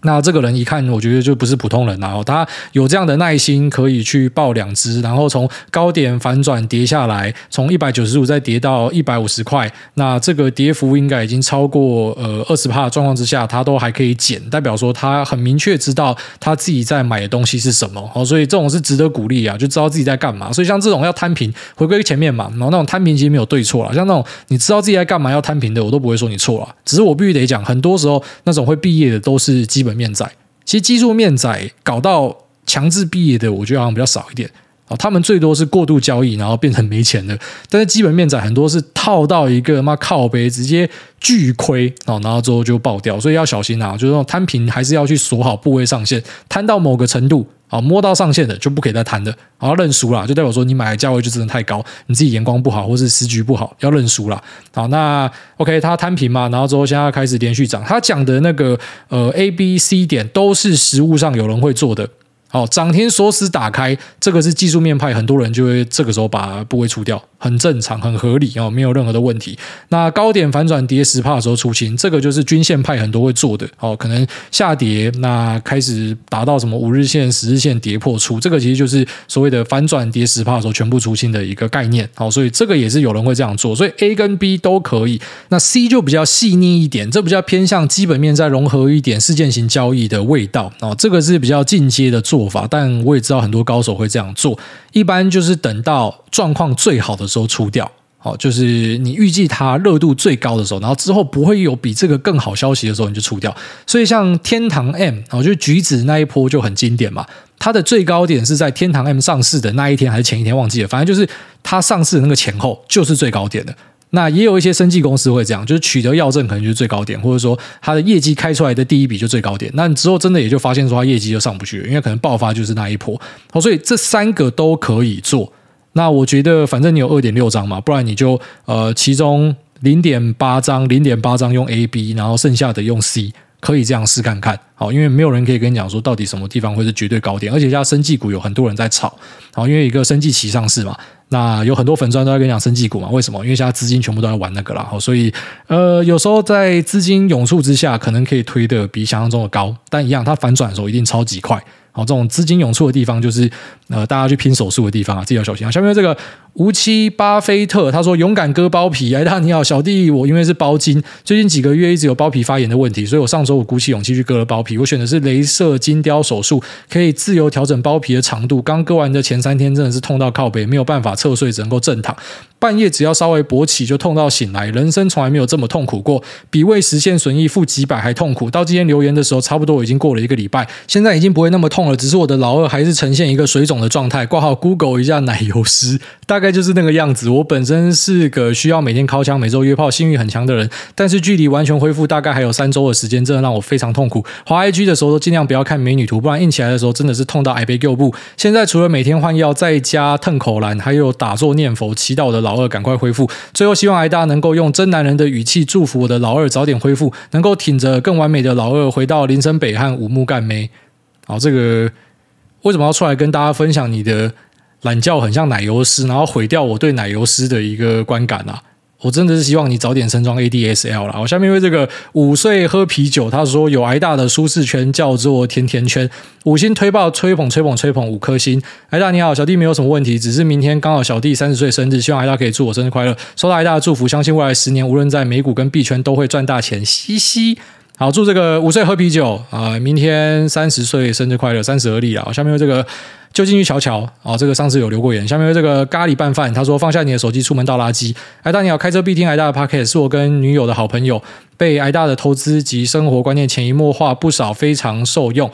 那这个人一看，我觉得就不是普通人，然后他有这样的耐心，可以去抱两只，然后从高点反转跌下来，从一百九十五再跌到一百五十块，那这个跌幅应该已经超过呃二十帕的状况之下，他都还可以减，代表说他很明确知道他自己在买的东西是什么，好，所以这种是值得鼓励啊，就知道自己在干嘛。所以像这种要摊平，回归前面嘛，然后那种摊平其实没有对错啦，像那种你知道自己在干嘛要摊平的，我都不会说你错了，只是我必须得讲，很多时候那种会毕业的都是基本面仔，其实技术面仔搞到强制毕业的，我觉得好像比较少一点啊。他们最多是过度交易，然后变成没钱的。但是基本面仔很多是套到一个妈靠背，直接巨亏哦，然后之后就爆掉。所以要小心啊，就是那种摊平还是要去锁好部位上限，摊到某个程度啊，摸到上限的就不可以再谈的，然后认输了，就代表说你买的价位就真的太高，你自己眼光不好，或是时局不好，要认输了。好，那 OK，他摊平嘛，然后之后现在开始连续涨。他讲的那个呃 A、B、C 点都是实物上有人会做的。好，涨停锁死打开，这个是技术面派，很多人就会这个时候把部位出掉，很正常，很合理哦，没有任何的问题。那高点反转跌十趴的时候出清，这个就是均线派很多会做的。哦，可能下跌，那开始达到什么五日线、十日线跌破出，这个其实就是所谓的反转跌十趴的时候全部出清的一个概念。好，所以这个也是有人会这样做，所以 A 跟 B 都可以。那 C 就比较细腻一点，这比较偏向基本面再融合一点事件型交易的味道。哦，这个是比较进阶的做。做法，但我也知道很多高手会这样做。一般就是等到状况最好的时候出掉，好，就是你预计它热度最高的时候，然后之后不会有比这个更好消息的时候，你就出掉。所以像天堂 M，我觉得橘子那一波就很经典嘛。它的最高点是在天堂 M 上市的那一天还是前一天忘记了，反正就是它上市的那个前后就是最高点的。那也有一些生技公司会这样，就是取得药证可能就是最高点，或者说它的业绩开出来的第一笔就最高点。那你之后真的也就发现说它业绩就上不去了，因为可能爆发就是那一波。好，所以这三个都可以做。那我觉得反正你有二点六张嘛，不然你就呃其中零点八张，零点八张用 A、B，然后剩下的用 C。可以这样试看看，好，因为没有人可以跟你讲说到底什么地方会是绝对高点，而且像生技股有很多人在炒，好，因为一个生技期上市嘛，那有很多粉钻都在跟你讲生技股嘛，为什么？因为现在资金全部都在玩那个啦，好，所以呃，有时候在资金涌出之下，可能可以推的比想象中的高，但一样，它反转的时候一定超级快。好，这种资金涌出的地方，就是呃，大家去拼手速的地方啊，自己要小心啊。下面这个无期巴菲特他说：“勇敢割包皮。”哎，大家你好，小弟我因为是包茎，最近几个月一直有包皮发炎的问题，所以我上周我鼓起勇气去割了包皮。我选的是雷射金雕手术，可以自由调整包皮的长度。刚割完的前三天真的是痛到靠背，没有办法侧睡，只能够正躺。半夜只要稍微勃起就痛到醒来，人生从来没有这么痛苦过，比未实现损益负几百还痛苦。到今天留言的时候，差不多已经过了一个礼拜，现在已经不会那么痛了，只是我的老二还是呈现一个水肿的状态。挂号 Google 一下奶油师，大概就是那个样子。我本身是个需要每天尻枪、每周约炮、性欲很强的人，但是距离完全恢复大概还有三周的时间，真的让我非常痛苦。滑 IG 的时候都尽量不要看美女图，不然硬起来的时候真的是痛到矮背旧部。现在除了每天换药，在家腾口兰，还有打坐念佛，祈祷的老老二赶快恢复。最后希望挨大能够用真男人的语气祝福我的老二早点恢复，能够挺着更完美的老二回到林森北和五木干梅。好，这个为什么要出来跟大家分享你的懒觉很像奶油师，然后毁掉我对奶油师的一个观感啊？我真的是希望你早点升装 ADSL 了。我下面为这个五岁喝啤酒，他说有挨大的舒适圈叫做甜甜圈，五星推爆吹捧吹捧吹捧五颗星。挨大你好，小弟没有什么问题，只是明天刚好小弟三十岁生日，希望挨大可以祝我生日快乐，收到挨大的祝福，相信未来十年无论在美股跟币圈都会赚大钱，嘻嘻。好，祝这个五岁喝啤酒啊、明天三十岁生日快乐，三十而立啊。下面有这个。就进去瞧瞧啊！这个上次有留过言。下面这个咖喱拌饭，他说放下你的手机，出门倒垃圾。癌大你好，开车必听癌大的 Podcast，是我跟女友的好朋友，被癌大的投资及生活观念潜移默化不少，非常受用。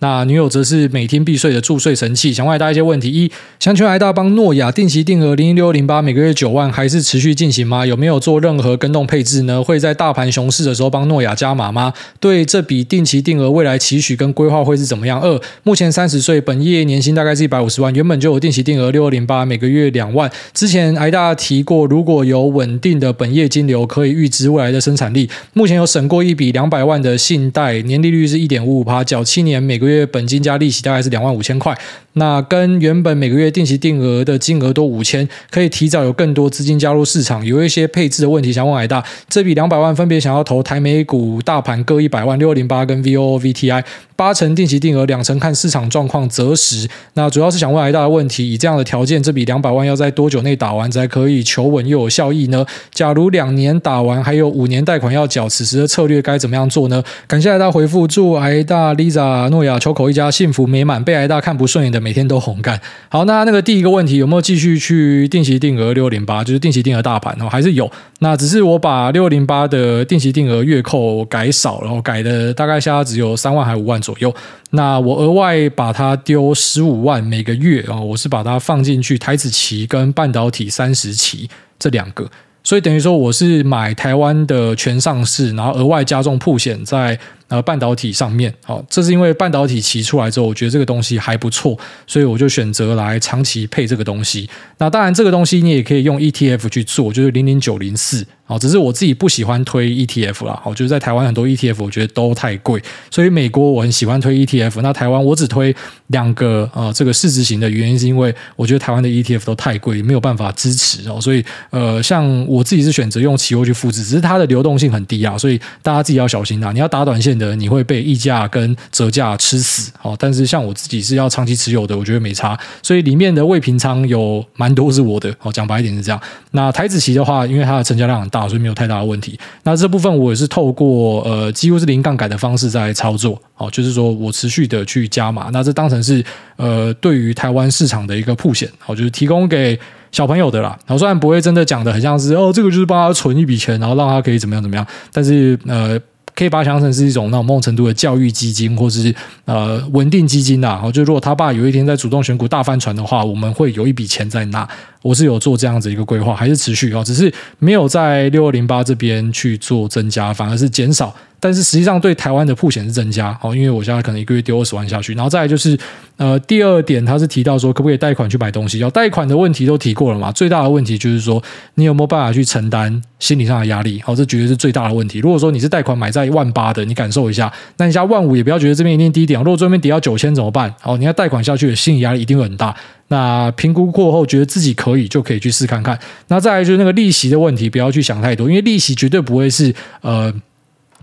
那女友则是每天必睡的助睡神器。想问癌大一些问题：一，想请问癌大帮诺亚定期定额零零六零八每个月九万，还是持续进行吗？有没有做任何跟动配置呢？会在大盘熊市的时候帮诺亚加码吗？对这笔定期定额未来期许跟规划会是怎么样？二，目前三十岁，本业年薪大概是一百五十万，原本就有定期定额六二零八每个月两万。之前癌大提过，如果有稳定的本业金流，可以预支未来的生产力。目前有审过一笔两百万的信贷，年利率是一点五五趴，缴七年，每个月本金加利息大概是两万五千块。那跟原本每个月定期定额的金额都五千，可以提早有更多资金加入市场。有一些配置的问题想问癌大，这笔两百万分别想要投台美股大盘各一百万六零八跟 VOOVTI。八成定期定额，两成看市场状况择时。那主要是想问癌大的问题：以这样的条件，这笔两百万要在多久内打完才可以求稳又有效益呢？假如两年打完，还有五年贷款要缴，此时的策略该怎么样做呢？感谢癌大回复，祝癌大、Lisa、诺亚、秋口一家幸福美满。被挨大看不顺眼的，每天都红干。好，那那个第一个问题，有没有继续去定期定额六零八？就是定期定额大盘哦，还是有？那只是我把六零八的定期定额月扣改少，然后改的大概现在只有三万还五万左右。那我额外把它丢十五万每个月啊，我是把它放进去台指期跟半导体三十期这两个，所以等于说我是买台湾的全上市，然后额外加重铺险在呃半导体上面。好，这是因为半导体骑出来之后，我觉得这个东西还不错，所以我就选择来长期配这个东西。那当然，这个东西你也可以用 ETF 去做，就是零零九零四。哦，只是我自己不喜欢推 ETF 啦。好，就是在台湾很多 ETF 我觉得都太贵，所以美国我很喜欢推 ETF。那台湾我只推两个呃这个市值型的原因是因为我觉得台湾的 ETF 都太贵，没有办法支持哦。所以呃，像我自己是选择用期货去复制，只是它的流动性很低啊，所以大家自己要小心啊。你要打短线的，你会被溢价跟折价吃死。哦，但是像我自己是要长期持有的，我觉得没差。所以里面的未平仓有蛮多是我的。哦，讲白一点是这样。那台子期的话，因为它的成交量很大。所以没有太大的问题。那这部分我也是透过呃几乎是零杠杆的方式在操作，哦，就是说我持续的去加码。那这当成是呃对于台湾市场的一个铺险，哦，就是提供给小朋友的啦。然后虽然不会真的讲的很像是哦，这个就是帮他存一笔钱，然后让他可以怎么样怎么样，但是呃。可以把它想成是一种那种某种程度的教育基金，或是呃稳定基金呐。哦就如果他爸有一天在主动选股大翻船的话，我们会有一笔钱在那。我是有做这样子一个规划，还是持续啊？只是没有在六二零八这边去做增加，反而是减少。但是实际上对台湾的铺险是增加哦，因为我现在可能一个月丢二十万下去，然后再来就是呃第二点，他是提到说可不可以贷款去买东西？要贷款的问题都提过了嘛，最大的问题就是说你有没有办法去承担心理上的压力？好，这绝对是最大的问题。如果说你是贷款买在一万八的，你感受一下，那你家万五也不要觉得这边一定低点。如果这边跌到九千怎么办？好，你要贷款下去心理压力一定会很大。那评估过后觉得自己可以，就可以去试看看。那再来就是那个利息的问题，不要去想太多，因为利息绝对不会是呃。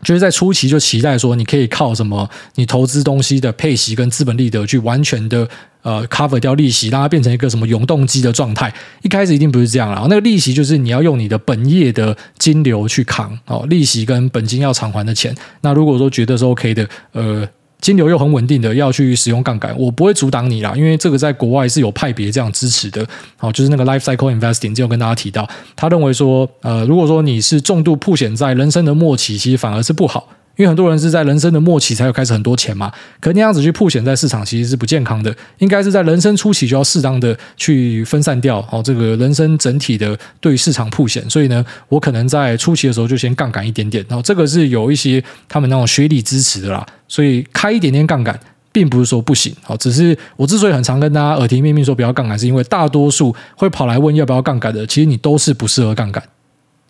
就是在初期就期待说，你可以靠什么？你投资东西的配息跟资本利得去完全的呃 cover 掉利息，让它变成一个什么永动机的状态。一开始一定不是这样啦，那个利息就是你要用你的本业的金流去扛哦，利息跟本金要偿还的钱。那如果说觉得是 OK 的，呃。金流又很稳定的要去使用杠杆，我不会阻挡你啦，因为这个在国外是有派别这样支持的。好，就是那个 life cycle investing，之前跟大家提到，他认为说，呃，如果说你是重度破险在人生的末期，其实反而是不好。因为很多人是在人生的末期才有开始很多钱嘛，可那样子去铺险在市场其实是不健康的，应该是在人生初期就要适当的去分散掉哦，这个人生整体的对市场铺险。所以呢，我可能在初期的时候就先杠杆一点点，然后这个是有一些他们那种学理支持的啦，所以开一点点杠杆，并不是说不行，好，只是我之所以很常跟大家耳提面命说不要杠杆，是因为大多数会跑来问要不要杠杆的，其实你都是不适合杠杆。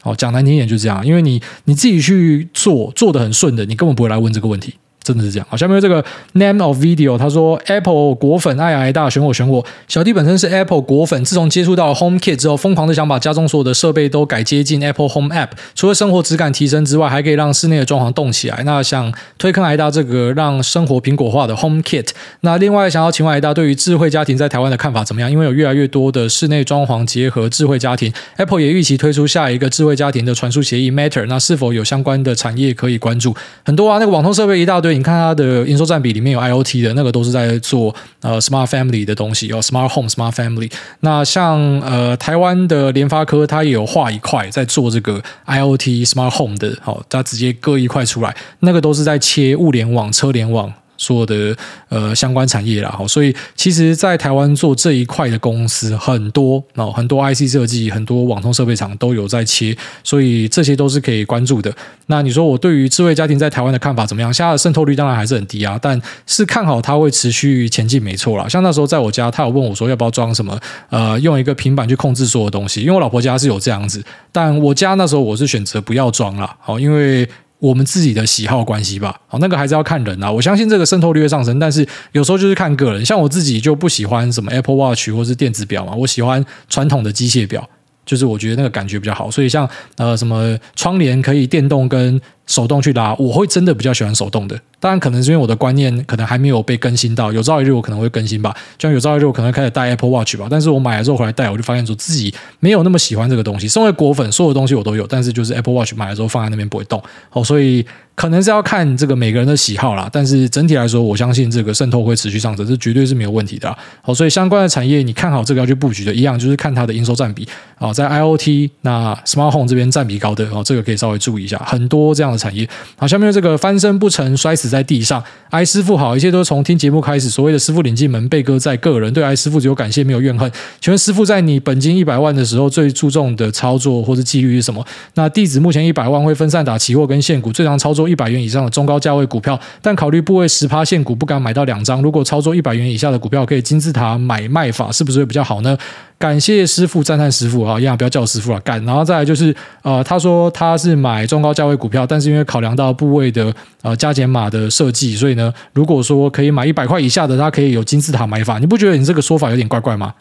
哦，讲难听一点就是这样，因为你你自己去做做的很顺的，你根本不会来问这个问题。真的是这样。好，下面这个 name of video，他说 Apple 果粉爱挨大，选我选我。小弟本身是 Apple 果粉，自从接触到 HomeKit 之后，疯狂的想把家中所有的设备都改接进 Apple Home App，除了生活质感提升之外，还可以让室内的装潢动起来。那想推坑挨大这个让生活苹果化的 HomeKit。那另外想要请问挨大对于智慧家庭在台湾的看法怎么样？因为有越来越多的室内装潢结合智慧家庭，Apple 也预期推出下一个智慧家庭的传输协议 Matter。那是否有相关的产业可以关注？很多啊，那个网通设备一大堆，你看它的。营收占比里面有 IoT 的那个都是在做呃 Smart Family 的东西，有 Smart Home、Smart Family。那像呃台湾的联发科，它也有画一块在做这个 IoT Smart Home 的，好，它直接割一块出来，那个都是在切物联网、车联网。所有的呃相关产业啦，好，所以其实，在台湾做这一块的公司很多哦，很多 IC 设计、很多网通设备厂都有在切，所以这些都是可以关注的。那你说我对于智慧家庭在台湾的看法怎么样？现在的渗透率当然还是很低啊，但是看好它会持续前进，没错啦。像那时候在我家，他有问我说要不要装什么，呃，用一个平板去控制所有东西，因为我老婆家是有这样子，但我家那时候我是选择不要装了，好，因为。我们自己的喜好关系吧，好，那个还是要看人啊。我相信这个渗透率会上升，但是有时候就是看个人。像我自己就不喜欢什么 Apple Watch 或是电子表嘛，我喜欢传统的机械表，就是我觉得那个感觉比较好。所以像呃什么窗帘可以电动跟手动去拉，我会真的比较喜欢手动的。当然，可能是因为我的观念可能还没有被更新到，有朝一日我可能会更新吧。就像有朝一日我可能开始戴 Apple Watch 吧。但是我买了之后回来戴，我就发现说自己没有那么喜欢这个东西。身为果粉，所有东西我都有，但是就是 Apple Watch 买了之后放在那边不会动。好，所以可能是要看这个每个人的喜好啦。但是整体来说，我相信这个渗透会持续上升，这绝对是没有问题的。好，所以相关的产业你看好这个要去布局的，一样就是看它的营收占比啊，在 IoT 那 Smart Home 这边占比高的哦，这个可以稍微注意一下。很多这样产业。好，下面这个翻身不成，摔死在地上。艾师傅好，一切都从听节目开始。所谓的师傅领进门，贝哥在个人对艾师傅只有感谢，没有怨恨。请问师傅，在你本金一百万的时候，最注重的操作或是纪律是什么？那弟子目前一百万会分散打期货跟现股，最常操作一百元以上的中高价位股票，但考虑部位十趴现股不敢买到两张。如果操作一百元以下的股票，可以金字塔买卖法，是不是会比较好呢？感谢师傅，赞叹师傅啊！一样不要叫我师傅了，干。然后再来就是，呃，他说他是买中高价位股票，但是因为考量到部位的呃加减码的设计，所以呢，如果说可以买一百块以下的，他可以有金字塔买法。你不觉得你这个说法有点怪怪吗？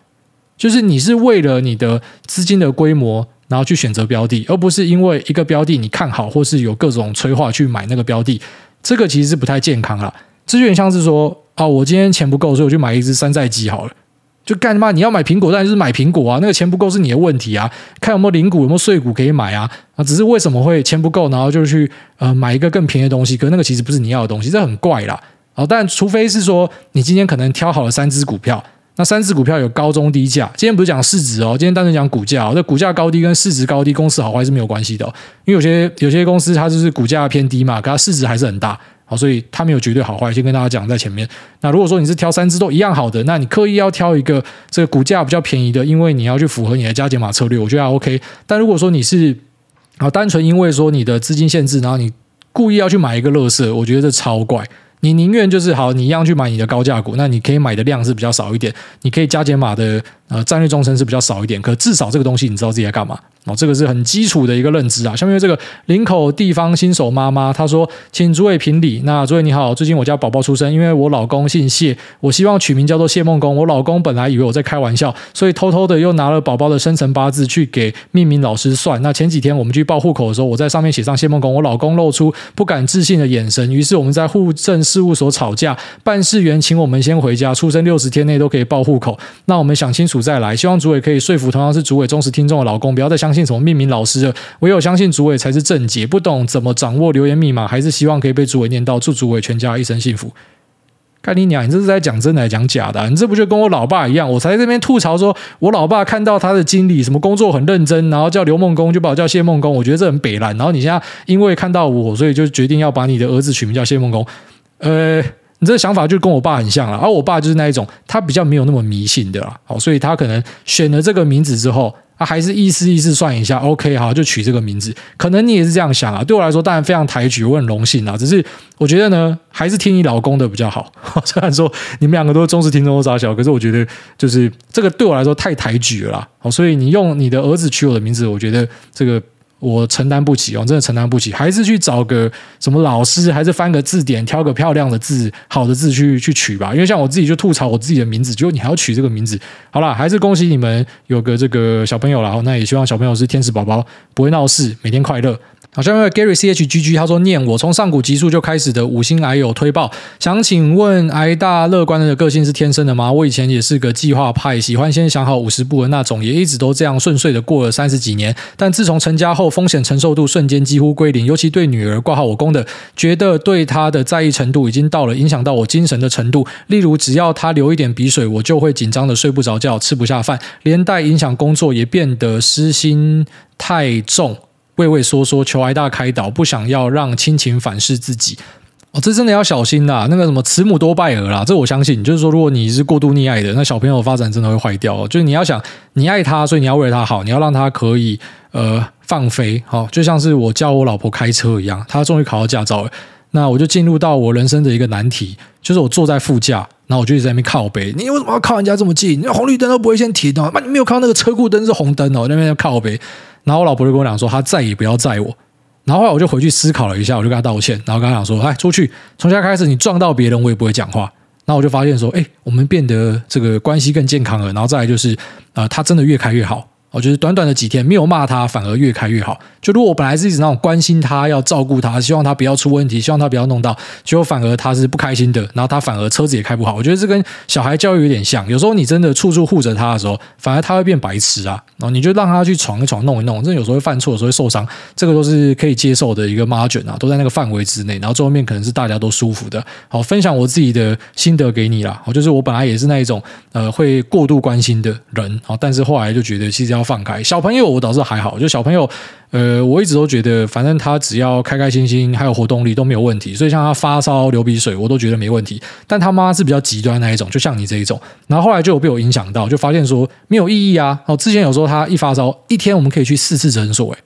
就是你是为了你的资金的规模，然后去选择标的，而不是因为一个标的你看好，或是有各种催化去买那个标的，这个其实是不太健康啦。这就有点像是说，啊，我今天钱不够，所以我去买一只山寨机好了。就干嘛？你要买苹果，当然就是买苹果啊。那个钱不够是你的问题啊。看有没有零股，有没有碎股可以买啊。啊，只是为什么会钱不够，然后就去呃买一个更便宜的东西？可那个其实不是你要的东西，这很怪啦。啊，但除非是说你今天可能挑好了三只股票，那三只股票有高中低价。今天不是讲市值哦，今天单纯讲股价哦。这股价高低跟市值高低、公司好坏是没有关系的哦。因为有些有些公司它就是股价偏低嘛，可它市值还是很大。好，所以它没有绝对好坏，先跟大家讲在前面。那如果说你是挑三只都一样好的，那你刻意要挑一个这个股价比较便宜的，因为你要去符合你的加减码策略，我觉得还 OK。但如果说你是啊单纯因为说你的资金限制，然后你故意要去买一个乐色，我觉得这超怪。你宁愿就是好，你一样去买你的高价股，那你可以买的量是比较少一点，你可以加减码的呃战略终身是比较少一点，可至少这个东西你知道自己在干嘛。哦，这个是很基础的一个认知啊。下面这个林口地方新手妈妈她说：“请诸位评理。那诸位你好，最近我家宝宝出生，因为我老公姓谢，我希望取名叫做谢梦工。我老公本来以为我在开玩笑，所以偷偷的又拿了宝宝的生辰八字去给命名老师算。那前几天我们去报户口的时候，我在上面写上谢梦工，我老公露出不敢置信的眼神。于是我们在户政事务所吵架，办事员请我们先回家，出生六十天内都可以报户口。那我们想清楚再来。希望诸位可以说服同样是诸位忠实听众的老公，不要再相信。”信什么命名老师的，唯有相信主委才是正解。不懂怎么掌握留言密码，还是希望可以被主委念到。祝主委全家一生幸福。看你娘！你这是在讲真的还是讲假的？你这不就跟我老爸一样？我才在这边吐槽说，我老爸看到他的经理什么工作很认真，然后叫刘梦工就把我叫谢梦工，我觉得这很北烂。然后你现在因为看到我，所以就决定要把你的儿子取名叫谢梦工。呃，你这想法就跟我爸很像了。而我爸就是那一种，他比较没有那么迷信的啦。好，所以他可能选了这个名字之后。啊，还是意思意思算一下，OK，好，就取这个名字。可能你也是这样想啊。对我来说，当然非常抬举，我很荣幸啊。只是我觉得呢，还是听你老公的比较好。虽然说你们两个都是忠实听众，都傻笑，可是我觉得就是这个对我来说太抬举了啦。好，所以你用你的儿子取我的名字，我觉得这个。我承担不起哦，真的承担不起，还是去找个什么老师，还是翻个字典，挑个漂亮的字、好的字去去取吧。因为像我自己就吐槽我自己的名字，结果你还要取这个名字，好啦，还是恭喜你们有个这个小朋友啦。那也希望小朋友是天使宝宝，不会闹事，每天快乐。好，下面 Gary C H G G 他说念我从上古集数就开始的五星癌友推爆，想请问癌大乐观的个性是天生的吗？我以前也是个计划派，喜欢先想好五十步的那种，也一直都这样顺遂的过了三十几年。但自从成家后，风险承受度瞬间几乎归零，尤其对女儿挂号我公的，觉得对她的在意程度已经到了影响到我精神的程度。例如，只要她流一点鼻水，我就会紧张的睡不着觉，吃不下饭，连带影响工作，也变得失心太重。畏畏缩缩，求挨大开导，不想要让亲情反噬自己。哦，这真的要小心啦。那个什么慈母多败儿啦，这我相信。就是说，如果你是过度溺爱的，那小朋友发展真的会坏掉。就是你要想，你爱他，所以你要为了他好，你要让他可以呃放飞。好，就像是我教我老婆开车一样，她终于考到驾照了。那我就进入到我人生的一个难题，就是我坐在副驾，然后我就一直在那边靠背。你为什么要靠人家这么近？那红绿灯都不会先停哦？那你没有看到那个车库灯是红灯哦？那边要靠背。然后我老婆就跟我讲说，她再也不要载我。然后后来我就回去思考了一下，我就跟她道歉，然后跟她讲说，哎，出去，从现在开始你撞到别人，我也不会讲话。然后我就发现说，哎，我们变得这个关系更健康了。然后再来就是，啊、呃，她真的越开越好。我觉得短短的几天没有骂他，反而越开越好。就如果我本来是一直那种关心他、要照顾他，希望他不要出问题，希望他不要弄到，结果反而他是不开心的。然后他反而车子也开不好。我觉得这跟小孩教育有点像。有时候你真的处处护着他的时候，反而他会变白痴啊。然后你就让他去闯一闯、弄一弄，真有时候会犯错，有时候会受伤，这个都是可以接受的一个 margin 啊，都在那个范围之内。然后最后面可能是大家都舒服的。好，分享我自己的心得给你啦。我就是我本来也是那一种呃会过度关心的人，好，但是后来就觉得其实要放开小朋友。我倒是还好，就小朋友，呃，我一直都觉得，反正他只要开开心心，还有活动力都没有问题。所以像他发烧、流鼻水，我都觉得没问题。但他妈是比较极端那一种，就像你这一种。然后后来就有被我影响到，就发现说没有意义啊。哦，之前有时候他一发烧，一天我们可以去四次诊所，诶，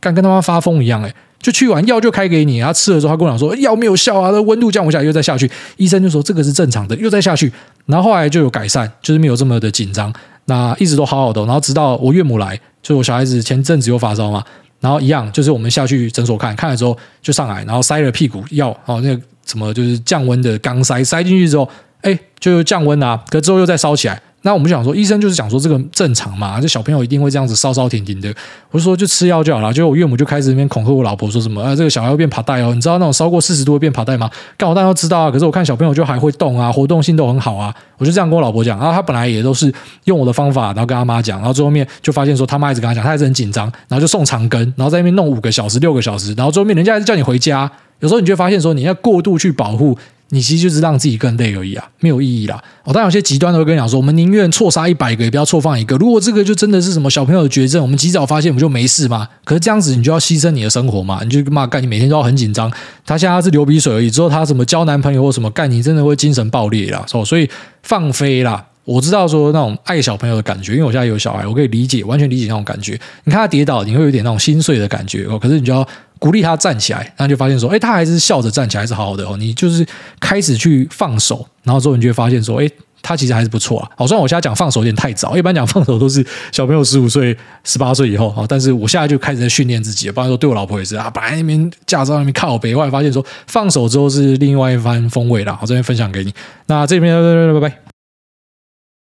敢跟他妈发疯一样，诶，就去完药就开给你，他吃了之后，他跟我讲说药没有效啊，那温度降不下来，又再下去。医生就说这个是正常的，又再下去。然后后来就有改善，就是没有这么的紧张。那一直都好好的，然后直到我岳母来。就我小孩子前阵子有发烧嘛，然后一样，就是我们下去诊所看看了之后就上来，然后塞了屁股药，哦，那个什么就是降温的钢塞塞进去之后，哎，就降温啊，可之后又再烧起来。那我们就想说，医生就是讲说这个正常嘛，这小朋友一定会这样子烧烧停停的。我就说就吃药就好了。结果我岳母就开始那边恐吓我老婆，说什么啊，这个小孩会变爬带哦，你知道那种烧过四十度会变爬带吗？干我当然都知道啊，可是我看小朋友就还会动啊，活动性都很好啊。我就这样跟我老婆讲，然后他本来也都是用我的方法，然后跟他妈讲，然后最后面就发现说他妈一直跟他讲，他还是很紧张，然后就送长庚，然后在那边弄五个小时、六个小时，然后最后面人家还是叫你回家。有时候你就发现说你要过度去保护。你其实就是让自己更累而已啊，没有意义啦。哦，当然有些极端的会跟你讲说，我们宁愿错杀一百个，也不要错放一个。如果这个就真的是什么小朋友的绝症，我们及早发现，不就没事吗？可是这样子，你就要牺牲你的生活嘛？你就骂干，你每天都要很紧张。他现在是流鼻水而已，之后他什么交男朋友或什么干，你真的会精神爆裂啦。所以放飞啦。我知道说那种爱小朋友的感觉，因为我现在有小孩，我可以理解，完全理解那种感觉。你看他跌倒，你会有点那种心碎的感觉哦。可是你就要。鼓励他站起来，然后就发现说，哎，他还是笑着站起来，还是好好的哦。你就是开始去放手，然后之后你就会发现说，哎，他其实还是不错啊。好，虽然我现在讲放手有点太早，一般讲放手都是小朋友十五岁、十八岁以后啊。但是我现在就开始在训练自己，不然说对我老婆也是啊。本来那边驾照那边靠北，后来发现说放手之后是另外一番风味啦。我这边分享给你，那这边拜拜拜拜拜。